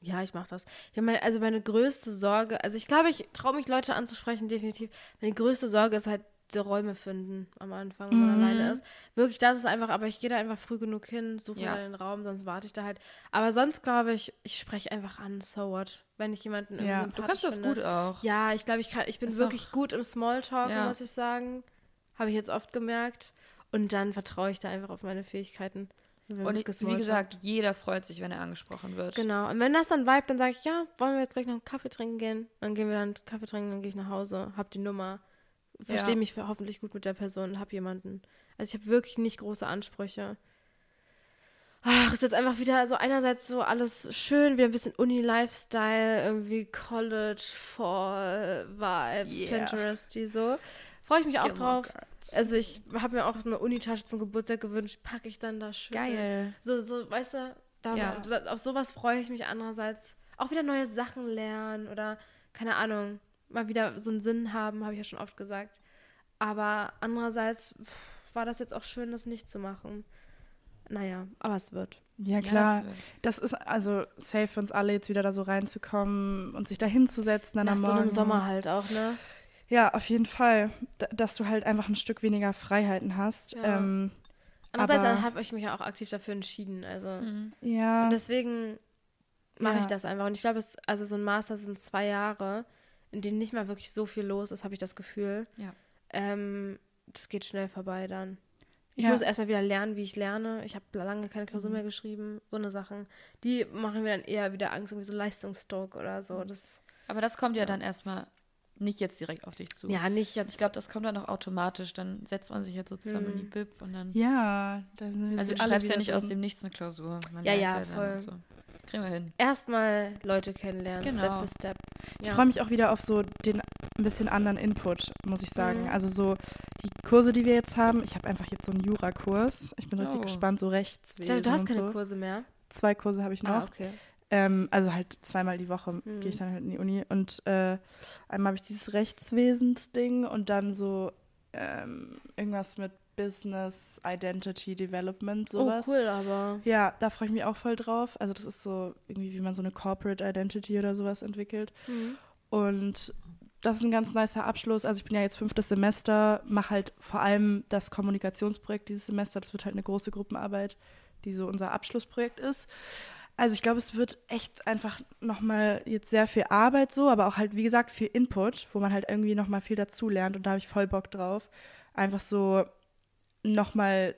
Speaker 2: ja, ich mache das. Ja, meine, also meine größte Sorge, also ich glaube, ich traue mich, Leute anzusprechen, definitiv. Meine größte Sorge ist halt Räume finden am Anfang, wenn man
Speaker 3: Mhm.
Speaker 2: alleine ist. Wirklich, das ist einfach, aber ich gehe da einfach früh genug hin, suche
Speaker 3: Ja.
Speaker 2: mir den Raum, sonst warte ich da halt. Aber sonst glaube ich, ich spreche einfach an, so what, wenn ich jemanden irgendwie
Speaker 1: Ja.
Speaker 3: Du kannst das
Speaker 2: finde.
Speaker 3: gut auch.
Speaker 2: Ja, ich glaube, ich, kann, ich bin
Speaker 3: Ist
Speaker 2: wirklich gut im Smalltalk,
Speaker 3: Ja.
Speaker 2: muss ich sagen. Habe ich jetzt oft gemerkt. Und dann vertraue ich da einfach auf meine Fähigkeiten.
Speaker 3: Und ich, wie gesagt, jeder freut sich, wenn er angesprochen wird.
Speaker 2: Genau. Und wenn das dann vibe, dann sage ich, ja, wollen wir jetzt gleich noch einen Kaffee trinken gehen? Dann gehen wir dann Kaffee trinken, dann gehe ich nach Hause, hab die Nummer, verstehe
Speaker 3: Ja.
Speaker 2: mich hoffentlich gut mit der Person, hab jemanden. Also ich habe wirklich nicht große Ansprüche. Ach, ist jetzt einfach wieder so einerseits so alles schön, wieder ein bisschen Uni-Lifestyle, irgendwie College, Fall, Vibes,
Speaker 1: Yeah.
Speaker 2: Pinterest, die so. Freue ich mich auch
Speaker 3: Gilmore
Speaker 2: drauf.
Speaker 3: Girls.
Speaker 2: Also ich habe mir auch so eine Unitasche zum Geburtstag gewünscht, packe ich dann da schön.
Speaker 3: Geil.
Speaker 2: So, so, weißt du, da,
Speaker 3: Ja.
Speaker 2: auf sowas freue ich mich andererseits. Auch wieder neue Sachen lernen oder, keine Ahnung, mal wieder so einen Sinn haben, habe ich ja schon oft gesagt. Aber andererseits war das jetzt auch schön, das nicht zu machen. Naja, aber es wird.
Speaker 1: Ja,
Speaker 3: Ja,
Speaker 1: klar.
Speaker 3: das wird-
Speaker 1: das ist also safe für uns alle, jetzt wieder da so reinzukommen und sich da hinzusetzen dann
Speaker 2: Nach
Speaker 1: am
Speaker 2: so
Speaker 1: Morgen.
Speaker 2: einem Sommer halt auch, ne?
Speaker 1: Ja, auf jeden Fall. D dass du halt einfach ein Stück weniger Freiheiten hast.
Speaker 2: Ja.
Speaker 1: Ähm,
Speaker 2: Andererseits habe ich mich ja auch aktiv dafür entschieden. Also.
Speaker 3: Mhm.
Speaker 1: ja.
Speaker 2: Und deswegen mache
Speaker 1: Ja.
Speaker 2: ich das einfach. Und ich glaube, es, also so ein Master sind zwei Jahre, in denen nicht mal wirklich so viel los ist, habe ich das Gefühl.
Speaker 3: Ja.
Speaker 2: Ähm, das geht schnell vorbei dann. Ich
Speaker 1: Ja.
Speaker 2: muss erstmal wieder lernen, wie ich lerne. Ich habe lange keine Klausur
Speaker 1: Mhm.
Speaker 2: mehr geschrieben. So eine Sachen. Die machen mir dann eher wieder Angst, irgendwie so Leistungsdruck oder
Speaker 1: Mhm.
Speaker 2: so. Das,
Speaker 3: Aber das kommt ja dann erstmal nicht jetzt direkt auf dich zu.
Speaker 2: ja, nicht jetzt.
Speaker 3: Ich glaube, das kommt dann auch automatisch. Dann setzt man sich jetzt so zusammen in die
Speaker 2: Mhm.
Speaker 3: Bib und dann.
Speaker 1: ja, da sind wir
Speaker 3: also
Speaker 1: so
Speaker 3: du
Speaker 1: alle
Speaker 3: schreibst ja nicht aus
Speaker 1: drin.
Speaker 3: dem Nichts eine Klausur. Man
Speaker 2: Ja, ja,
Speaker 3: dann
Speaker 2: voll.
Speaker 3: und So. Kriegen wir hin.
Speaker 2: erstmal Leute kennenlernen,
Speaker 3: Genau.
Speaker 2: Step by Step.
Speaker 1: Ich freue mich auch wieder auf so den ein bisschen anderen Input, muss ich sagen.
Speaker 2: Mhm.
Speaker 1: Also so die Kurse, die wir jetzt haben. Ich habe einfach jetzt so einen Jurakurs. Ich bin richtig
Speaker 3: Oh.
Speaker 1: gespannt, so
Speaker 2: Ich
Speaker 1: Rechtswesen
Speaker 2: dachte, du hast keine
Speaker 1: so.
Speaker 2: Kurse mehr.
Speaker 1: Zwei Kurse habe ich noch.
Speaker 2: Ah, okay.
Speaker 1: Ähm, also halt zweimal die Woche
Speaker 2: Mhm.
Speaker 1: gehe ich dann halt in die Uni. Und äh, einmal habe ich dieses Rechtswesens-Ding und dann so ähm, irgendwas mit Business Identity Development, sowas.
Speaker 2: Oh, cool, aber.
Speaker 1: Ja, da freue ich mich auch voll drauf. Also das ist so irgendwie, wie man so eine Corporate Identity oder sowas entwickelt.
Speaker 2: Mhm.
Speaker 1: Und das ist ein ganz nicer Abschluss. Also ich bin ja jetzt fünftes Semester, mache halt vor allem das Kommunikationsprojekt dieses Semester. Das wird halt eine große Gruppenarbeit, die so unser Abschlussprojekt ist. Also ich glaube, es wird echt einfach nochmal jetzt sehr viel Arbeit so, aber auch halt, wie gesagt, viel Input, wo man halt irgendwie nochmal viel dazu lernt und da habe ich voll Bock drauf. Einfach so nochmal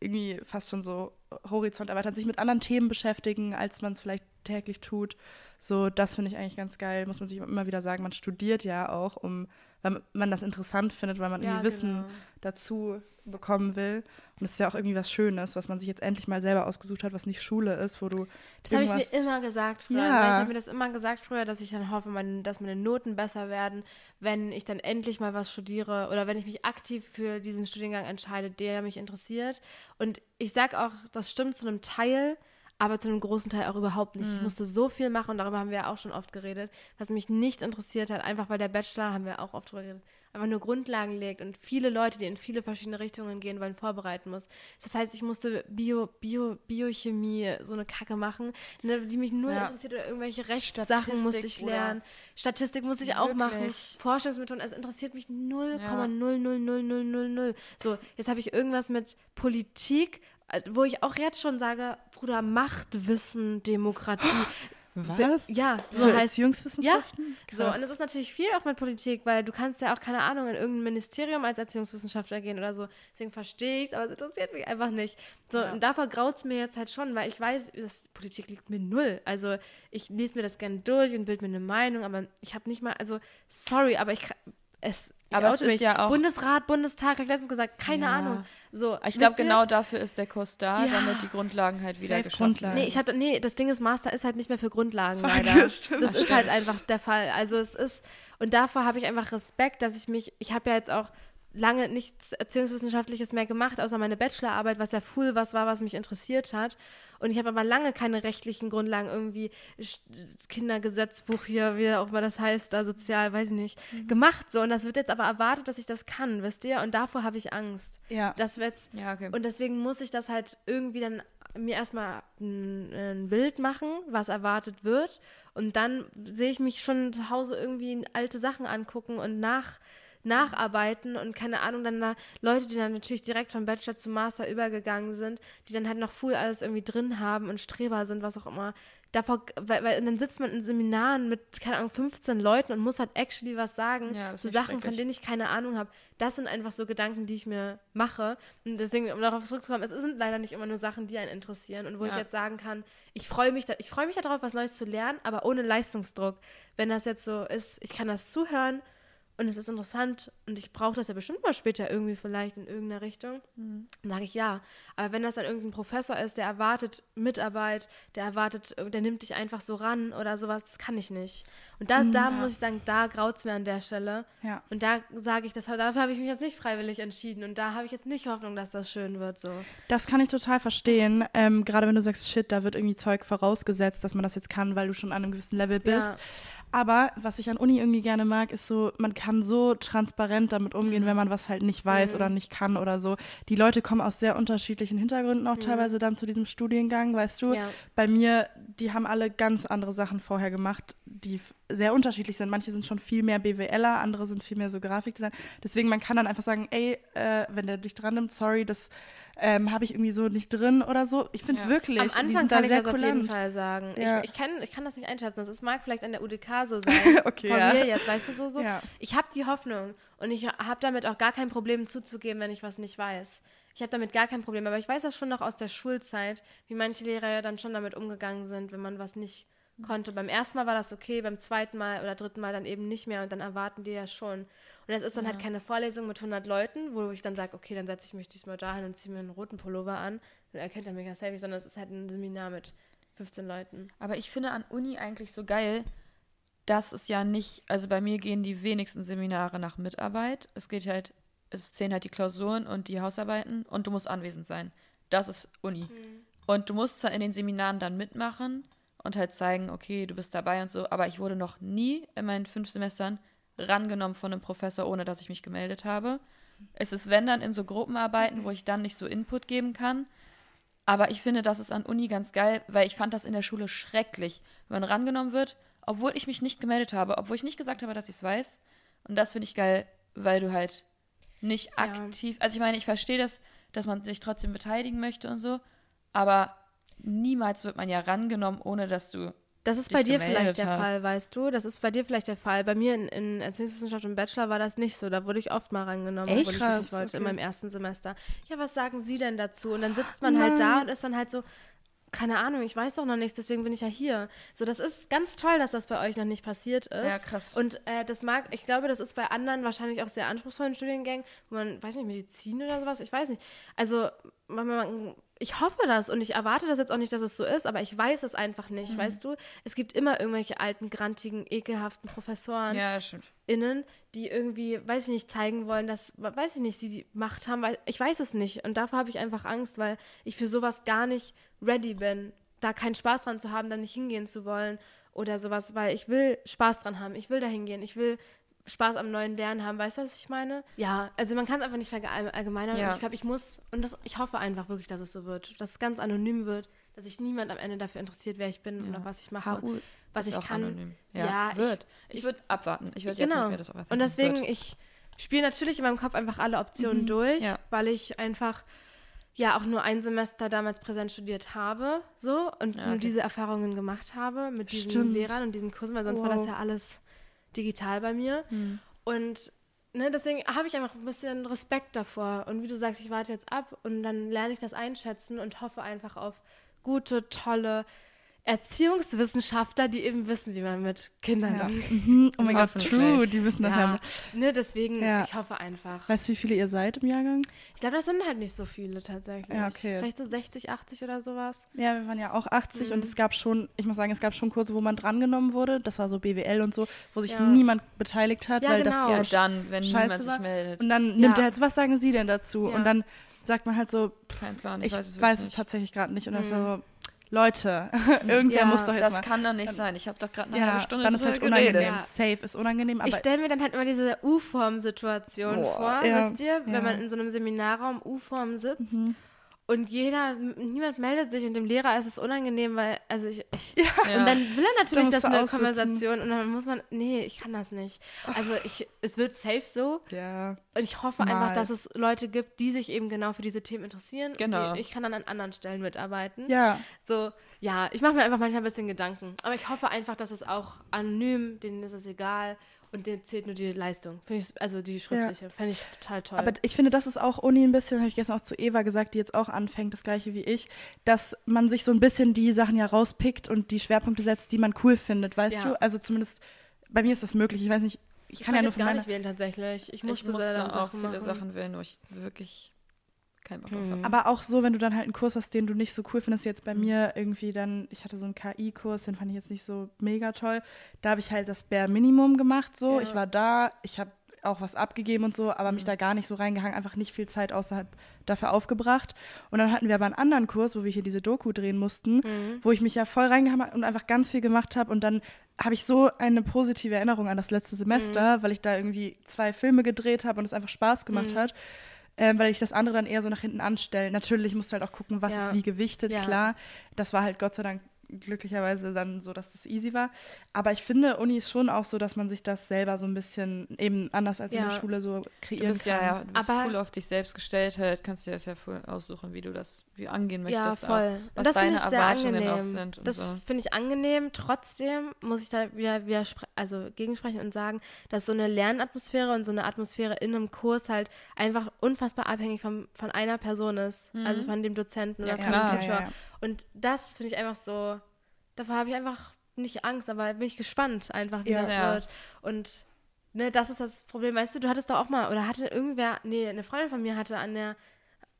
Speaker 1: irgendwie fast schon so Horizont erweitern, sich mit anderen Themen beschäftigen, als man es vielleicht täglich tut. So, das finde ich eigentlich ganz geil, muss man sich immer wieder sagen. Man studiert ja auch, um, weil man das interessant findet, weil man
Speaker 2: Ja,
Speaker 1: irgendwie Wissen
Speaker 2: genau.
Speaker 1: dazu bekommen will. Und es ist ja auch irgendwie was Schönes, was man sich jetzt endlich mal selber ausgesucht hat, was nicht Schule ist, wo du
Speaker 2: Das habe ich mir immer gesagt früher.
Speaker 1: Ja.
Speaker 2: Weil Ich habe mir das immer gesagt früher, dass ich dann hoffe, mein, dass meine Noten besser werden, wenn ich dann endlich mal was studiere oder wenn ich mich aktiv für diesen Studiengang entscheide, der mich interessiert. Und ich sage auch, das stimmt zu einem Teil, aber zu einem großen Teil auch überhaupt nicht. Ich musste so viel machen und darüber haben wir ja auch schon oft geredet, was mich nicht interessiert hat, einfach weil der Bachelor, haben wir auch oft drüber geredet, einfach nur Grundlagen legt und viele Leute, die in viele verschiedene Richtungen gehen wollen, vorbereiten muss. Das heißt, ich musste Bio, Bio, Biochemie, so eine Kacke machen, ne, die mich null
Speaker 3: Ja.
Speaker 2: interessiert oder irgendwelche Rechtssachen musste ich lernen. Statistik musste ich auch machen.
Speaker 3: Wirklich?
Speaker 2: Forschungsmethoden, es interessiert mich 0,00000. So, jetzt habe ich irgendwas mit Politik, wo ich auch jetzt schon sage, Bruder, Machtwissen, Demokratie.
Speaker 1: Was?
Speaker 2: Ja,
Speaker 1: So
Speaker 2: so heißt
Speaker 1: Erziehungswissenschaften?
Speaker 2: so,
Speaker 1: Krass.
Speaker 2: und es ist natürlich viel auch mit Politik, weil du kannst ja auch, keine Ahnung, in irgendein Ministerium als Erziehungswissenschaftler gehen oder so. Deswegen verstehe ich es, aber es interessiert mich einfach nicht. So,
Speaker 3: Ja.
Speaker 2: und davor graut es mir jetzt halt schon, weil ich weiß, das Politik liegt mir null. Also ich lese mir das gerne durch und bilde mir eine Meinung, aber ich habe nicht mal, also sorry, aber ich es
Speaker 3: Aber es ist ja auch-
Speaker 2: Bundesrat, Bundestag, habe ich letztens gesagt, keine
Speaker 3: Ja.
Speaker 2: Ahnung. So,
Speaker 3: Ich glaube, genau dafür ist der Kurs da,
Speaker 2: Ja.
Speaker 3: damit die Grundlagen halt wieder
Speaker 1: Safe
Speaker 3: geschaffen
Speaker 1: Grundlagen.
Speaker 3: werden.
Speaker 2: Nee, ich habe nee, das Ding ist, Master ist halt nicht mehr für Grundlagen
Speaker 1: Fuck,
Speaker 2: leider.
Speaker 1: stimmt.
Speaker 2: Das ist
Speaker 1: Stimmt.
Speaker 2: halt einfach der Fall. Also es ist und davor habe ich einfach Respekt, dass ich mich, ich habe ja jetzt auch lange nichts Erziehungswissenschaftliches mehr gemacht, außer meine Bachelorarbeit, was ja full was war, was mich interessiert hat. Und ich habe aber lange keine rechtlichen Grundlagen, irgendwie Kindergesetzbuch hier, wie auch immer das heißt, da sozial, weiß ich nicht,
Speaker 1: Mhm.
Speaker 2: gemacht. So, und das wird jetzt aber erwartet, dass ich das kann, wisst ihr? Und davor habe ich Angst.
Speaker 1: Ja.
Speaker 2: Das wird's
Speaker 3: Ja, okay.
Speaker 2: und deswegen muss ich das halt irgendwie dann mir erstmal ein, ein Bild machen, was erwartet wird. Und dann sehe ich mich schon zu Hause irgendwie alte Sachen angucken und nach, nacharbeiten und keine Ahnung, dann da Leute, die dann natürlich direkt vom Bachelor zu Master übergegangen sind, die dann halt noch full alles irgendwie drin haben und Streber sind, was auch immer. Davor, weil, weil und dann sitzt man in Seminaren mit, keine Ahnung, 15 Leuten und muss halt actually was sagen
Speaker 3: Ja,
Speaker 2: zu Sachen, von
Speaker 3: schrecklich.
Speaker 2: denen ich keine Ahnung habe. Das sind einfach so Gedanken, die ich mir mache. Und deswegen, um darauf zurückzukommen, es sind leider nicht immer nur Sachen, die einen interessieren und wo ich
Speaker 3: Ja.
Speaker 2: jetzt sagen kann, ich freue mich, da, ich freue mich darauf, was Neues zu lernen, aber ohne Leistungsdruck. Wenn das jetzt so ist, ich kann das zuhören und es ist interessant und ich brauche das ja bestimmt mal später irgendwie vielleicht in irgendeiner Richtung,
Speaker 3: Mhm.
Speaker 2: dann sage ich ja. Aber wenn das dann irgendein Professor ist, der erwartet Mitarbeit, der erwartet, der nimmt dich einfach so ran oder sowas, das kann ich nicht. Und da, da muss ich sagen, da graut es mir an der Stelle.
Speaker 1: Ja.
Speaker 2: Und da sage ich, das, dafür habe ich mich jetzt nicht freiwillig entschieden. Und da habe ich jetzt nicht Hoffnung, dass das schön wird. So.
Speaker 1: Das kann ich total verstehen. Ähm, gerade wenn du sagst, shit, da wird irgendwie Zeug vorausgesetzt, dass man das jetzt kann, weil du schon an einem gewissen Level bist.
Speaker 2: Ja.
Speaker 1: Aber was ich an Uni irgendwie gerne mag, ist so, man kann so transparent damit umgehen,
Speaker 2: Mhm.
Speaker 1: wenn man was halt nicht weiß oder nicht kann oder so. Die Leute kommen aus sehr unterschiedlichen Hintergründen auch teilweise dann zu diesem Studiengang, weißt du.
Speaker 2: Mhm. Ja.
Speaker 1: Bei mir, die haben alle ganz andere Sachen vorher gemacht, die sehr unterschiedlich sind. Manche sind schon viel mehr BWLer, andere sind viel mehr so Grafikdesign. Deswegen, man kann dann einfach sagen, ey, äh, wenn der dich dran nimmt, sorry, das ähm, habe ich irgendwie so nicht drin oder so. Ich finde
Speaker 3: Ja.
Speaker 1: wirklich,
Speaker 2: Am Anfang kann ich das auf jeden
Speaker 1: kulant.
Speaker 2: Fall sagen.
Speaker 1: Ja.
Speaker 2: Ich, ich, kann, ich kann das nicht einschätzen. Das mag vielleicht an der UDK so sein.
Speaker 1: Okay,
Speaker 2: Von
Speaker 1: ja.
Speaker 2: mir jetzt, weißt du, so, so. Ich habe die Hoffnung und ich habe damit auch gar kein Problem zuzugeben, wenn ich was nicht weiß. Ich habe damit gar kein Problem. Aber ich weiß das schon noch aus der Schulzeit, wie manche Lehrer ja dann schon damit umgegangen sind, wenn man was nicht konnte. Beim ersten Mal war das okay, beim zweiten Mal oder dritten Mal dann eben nicht mehr und dann erwarten die ja schon. Und es ist dann halt keine Vorlesung mit 100 Leuten, wo ich dann sage, okay, dann setze ich mich diesmal dahin und ziehe mir einen roten Pullover an. Dann erkennt er mich ja safe, sondern es ist halt ein Seminar mit 15 Leuten.
Speaker 3: Aber ich finde an Uni eigentlich so geil, dass es ja nicht, also bei mir gehen die wenigsten Seminare nach Mitarbeit. Es geht halt, es zählen halt die Klausuren und die Hausarbeiten und du musst anwesend sein. Das ist Uni. Und du musst zwar in den Seminaren dann mitmachen und halt zeigen, okay, du bist dabei und so, aber ich wurde noch nie in meinen fünf Semestern rangenommen von einem Professor, ohne dass ich mich gemeldet habe. Es ist, wenn dann, in so Gruppenarbeiten, wo ich dann nicht so Input geben kann. Aber ich finde, das ist an Uni ganz geil, weil ich fand das in der Schule schrecklich, wenn man rangenommen wird, obwohl ich mich nicht gemeldet habe, obwohl ich nicht gesagt habe, dass ich es weiß. Und das finde ich geil, weil du halt nicht
Speaker 2: Ja.
Speaker 3: aktiv. Also ich meine, ich verstehe das, dass man sich trotzdem beteiligen möchte und so, aber niemals wird man ja rangenommen, ohne dass du.
Speaker 2: Das ist bei dir vielleicht der
Speaker 3: hast.
Speaker 2: Fall, weißt du? Das ist bei dir vielleicht der Fall. Bei mir in, in Erziehungswissenschaft im Bachelor war das nicht so. Da wurde ich oft mal rangenommen,
Speaker 1: Echt?
Speaker 2: obwohl ich das nicht wollte, in
Speaker 1: okay.
Speaker 2: meinem ersten Semester. Ja, was sagen Sie denn dazu? Und dann sitzt man halt da
Speaker 1: Nein.
Speaker 2: und ist dann halt so, keine Ahnung, ich weiß doch noch nichts, deswegen bin ich ja hier. So, das ist ganz toll, dass das bei euch noch nicht passiert ist.
Speaker 3: Ja, krass.
Speaker 2: Und äh, das mag, ich glaube, das ist bei anderen wahrscheinlich auch sehr anspruchsvollen Studiengängen, wo man, weiß nicht, Medizin oder sowas, ich weiß nicht. Also, man, man, ich hoffe das und ich erwarte das jetzt auch nicht, dass es so ist, aber ich weiß es einfach nicht,
Speaker 3: Mhm.
Speaker 2: weißt du? Es gibt immer irgendwelche alten, grantigen, ekelhaften Professoren,
Speaker 3: Ja,
Speaker 2: innen, die irgendwie, weiß ich nicht, zeigen wollen, dass, weiß ich nicht, sie die Macht haben, weil ich weiß es nicht. Und davor habe ich einfach Angst, weil ich für sowas gar nicht ready bin, da keinen Spaß dran zu haben, da nicht hingehen zu wollen oder sowas, weil ich will Spaß dran haben, ich will da hingehen, ich will Spaß am neuen Lernen haben, weißt du, was ich meine? Ja, also man kann es einfach nicht verallgemeinern.
Speaker 3: Ja.
Speaker 2: Und ich glaube, ich muss, und das, ich hoffe einfach wirklich, dass es so wird, dass es ganz anonym wird, dass sich niemand am Ende dafür interessiert, wer ich bin oder was ich mache.
Speaker 3: HU
Speaker 2: was ich
Speaker 3: auch
Speaker 2: kann.
Speaker 3: anonym.
Speaker 2: Ja,
Speaker 3: Ja,
Speaker 2: ich-
Speaker 3: wird. Ich, würde abwarten. Ich würde jetzt
Speaker 2: Genau.
Speaker 3: nicht mehr das auch
Speaker 2: Und deswegen,
Speaker 3: Wird.
Speaker 2: ich spiele natürlich in meinem Kopf einfach alle Optionen durch,
Speaker 3: Ja.
Speaker 2: weil ich einfach ja auch nur ein Semester damals präsent studiert habe, so und
Speaker 3: Ja,
Speaker 2: nur
Speaker 3: okay.
Speaker 2: diese Erfahrungen gemacht habe mit diesen
Speaker 1: Stimmt.
Speaker 2: Lehrern und diesen Kursen, weil sonst war das
Speaker 1: Wow.
Speaker 2: ja alles digital bei mir.
Speaker 3: Hm.
Speaker 2: Und ne, deswegen habe ich einfach ein bisschen Respekt davor. Und wie du sagst, ich warte jetzt ab und dann lerne ich das einschätzen und hoffe einfach auf gute, tolle Erziehungswissenschaftler, die eben wissen, wie man mit Kindern
Speaker 1: Ja.
Speaker 2: umgeht.
Speaker 1: Mhm. Oh mein Gott, true, die wissen das ja.
Speaker 2: Ja, ne, deswegen,
Speaker 1: Ja.
Speaker 2: ich hoffe einfach.
Speaker 1: Weißt du, wie viele ihr seid im Jahrgang?
Speaker 2: Ich glaube, das sind halt nicht so viele tatsächlich.
Speaker 1: Ja, okay.
Speaker 2: Vielleicht so 60, 80 oder sowas.
Speaker 1: Ja, wir waren ja auch 80
Speaker 2: Mhm.
Speaker 1: und es gab schon, ich muss sagen, es gab schon Kurse, wo man drangenommen wurde. Das war so BWL und so, wo sich
Speaker 2: Ja.
Speaker 1: niemand beteiligt hat,
Speaker 2: Ja,
Speaker 1: weil
Speaker 2: genau.
Speaker 1: das
Speaker 3: Ja, dann, wenn
Speaker 1: scheiße
Speaker 3: niemand sich meldet.
Speaker 1: Und dann nimmt
Speaker 2: Ja.
Speaker 1: er halt so, was sagen Sie denn dazu?
Speaker 2: Ja.
Speaker 1: Und dann sagt man halt so,
Speaker 3: Kein Plan.
Speaker 1: ich,
Speaker 3: Ich, weiß es,
Speaker 1: weiß es tatsächlich gerade nicht. Und dann
Speaker 2: Mhm.
Speaker 1: so, Leute, irgendwer
Speaker 2: Ja,
Speaker 1: muss doch jetzt
Speaker 3: Das
Speaker 1: mal.
Speaker 3: kann doch nicht sein. Ich habe doch gerade eine
Speaker 1: ja,
Speaker 3: halbe Stunde
Speaker 1: dann ist halt unangenehm.
Speaker 3: geredet.
Speaker 2: Ja.
Speaker 1: Safe ist unangenehm, aber
Speaker 2: ich stelle mir dann halt immer diese U-Form-Situation vor,
Speaker 1: ja,
Speaker 2: wisst ihr, wenn
Speaker 1: ja.
Speaker 2: man in so einem Seminarraum U-Form sitzt
Speaker 1: Mhm.
Speaker 2: Und jeder, niemand meldet sich und dem Lehrer ist es unangenehm, weil, also ich, ich
Speaker 3: Ja.
Speaker 2: und dann will er natürlich,
Speaker 1: musst
Speaker 2: dass eine
Speaker 1: aussitzen.
Speaker 2: Konversation und dann muss man, nee, ich kann das nicht. Also ich, es wird safe so
Speaker 1: ja.
Speaker 2: und ich hoffe einfach,
Speaker 1: Mal.
Speaker 2: dass es Leute gibt, die sich eben genau für diese Themen interessieren.
Speaker 3: Genau.
Speaker 2: Die, ich kann dann an anderen Stellen mitarbeiten.
Speaker 1: Ja,
Speaker 2: So, ja, ich mache mir einfach manchmal ein bisschen Gedanken. Aber ich hoffe einfach, dass es auch anonym, denen ist es egal und denen zählt nur die Leistung. Ich, also die schriftliche. Fände ich total toll.
Speaker 1: Aber ich finde, das ist auch Uni ein bisschen, habe ich gestern auch zu Eva gesagt, die jetzt auch anfängt, das gleiche wie ich, dass man sich so ein bisschen die Sachen ja rauspickt und die Schwerpunkte setzt, die man cool findet, weißt
Speaker 2: Ja.
Speaker 1: du? Also zumindest bei mir ist das möglich. Ich weiß nicht, ich,
Speaker 2: ich
Speaker 1: kann ja nur von
Speaker 2: gar
Speaker 1: meiner.
Speaker 2: nicht wählen tatsächlich. Ich
Speaker 3: Ich
Speaker 2: musste,
Speaker 3: musste
Speaker 2: selber
Speaker 3: auch
Speaker 2: Sachen
Speaker 3: viele
Speaker 2: machen.
Speaker 3: Sachen wählen, wo ich wirklich keinen Bock drauf
Speaker 2: Hm.
Speaker 3: habe.
Speaker 1: Aber auch so, wenn du dann halt einen Kurs hast, den du nicht so cool findest, jetzt bei mir irgendwie dann, ich hatte so einen KI-Kurs, den fand ich jetzt nicht so mega toll. Da habe ich halt das Bare Minimum gemacht, so.
Speaker 2: Ja.
Speaker 1: Ich war da, ich habe auch was abgegeben und so, aber mich da gar nicht so reingehangen, einfach nicht viel Zeit außerhalb dafür aufgebracht. Und dann hatten wir aber einen anderen Kurs, wo wir hier diese Doku drehen mussten, wo ich mich ja voll reingehangen habe und einfach ganz viel gemacht habe. Und dann habe ich so eine positive Erinnerung an das letzte Semester, weil ich da irgendwie zwei Filme gedreht habe und es einfach Spaß gemacht hat. Ähm, weil ich das andere dann eher so nach hinten anstelle. Natürlich musst du halt auch gucken, was
Speaker 2: Ja.
Speaker 1: ist wie gewichtet,
Speaker 2: Ja.
Speaker 1: klar. Das war halt Gott sei Dank glücklicherweise dann so, dass das easy war. Aber ich finde, Uni ist schon auch so, dass man sich das selber so ein bisschen eben anders als in
Speaker 2: Ja.
Speaker 1: der Schule so
Speaker 3: Du
Speaker 1: kreieren
Speaker 3: bist
Speaker 1: kann.
Speaker 3: ja, ja du bist
Speaker 2: Aber-
Speaker 3: voll auf dich selbst gestellt, halt, kannst dir das ja voll aussuchen, wie du das wie angehen
Speaker 2: Ja,
Speaker 3: möchtest.
Speaker 2: voll.
Speaker 3: Auch,
Speaker 2: Und
Speaker 3: was
Speaker 2: das finde
Speaker 3: deine
Speaker 2: ich sehr
Speaker 3: Erwartungen
Speaker 2: angenehm.
Speaker 3: auch sind. Und
Speaker 2: das
Speaker 3: so.
Speaker 2: finde ich angenehm. Trotzdem muss ich da wieder, wieder also gegensprechen und sagen, dass so eine Lernatmosphäre und so eine Atmosphäre in einem Kurs halt einfach unfassbar abhängig vom, von einer Person ist. Also von dem Dozenten
Speaker 3: Mhm. Ja,
Speaker 2: oder von
Speaker 3: klar.
Speaker 2: dem Tutor.
Speaker 1: Ja, ja, ja.
Speaker 2: Und das finde ich einfach so, davor habe ich einfach nicht Angst, aber bin ich gespannt einfach, wie
Speaker 1: Ja.
Speaker 2: das
Speaker 3: Ja.
Speaker 2: wird. Und ne, das ist das Problem. Weißt du, du hattest doch auch mal, oder hatte irgendwer, nee, eine Freundin von mir hatte an der,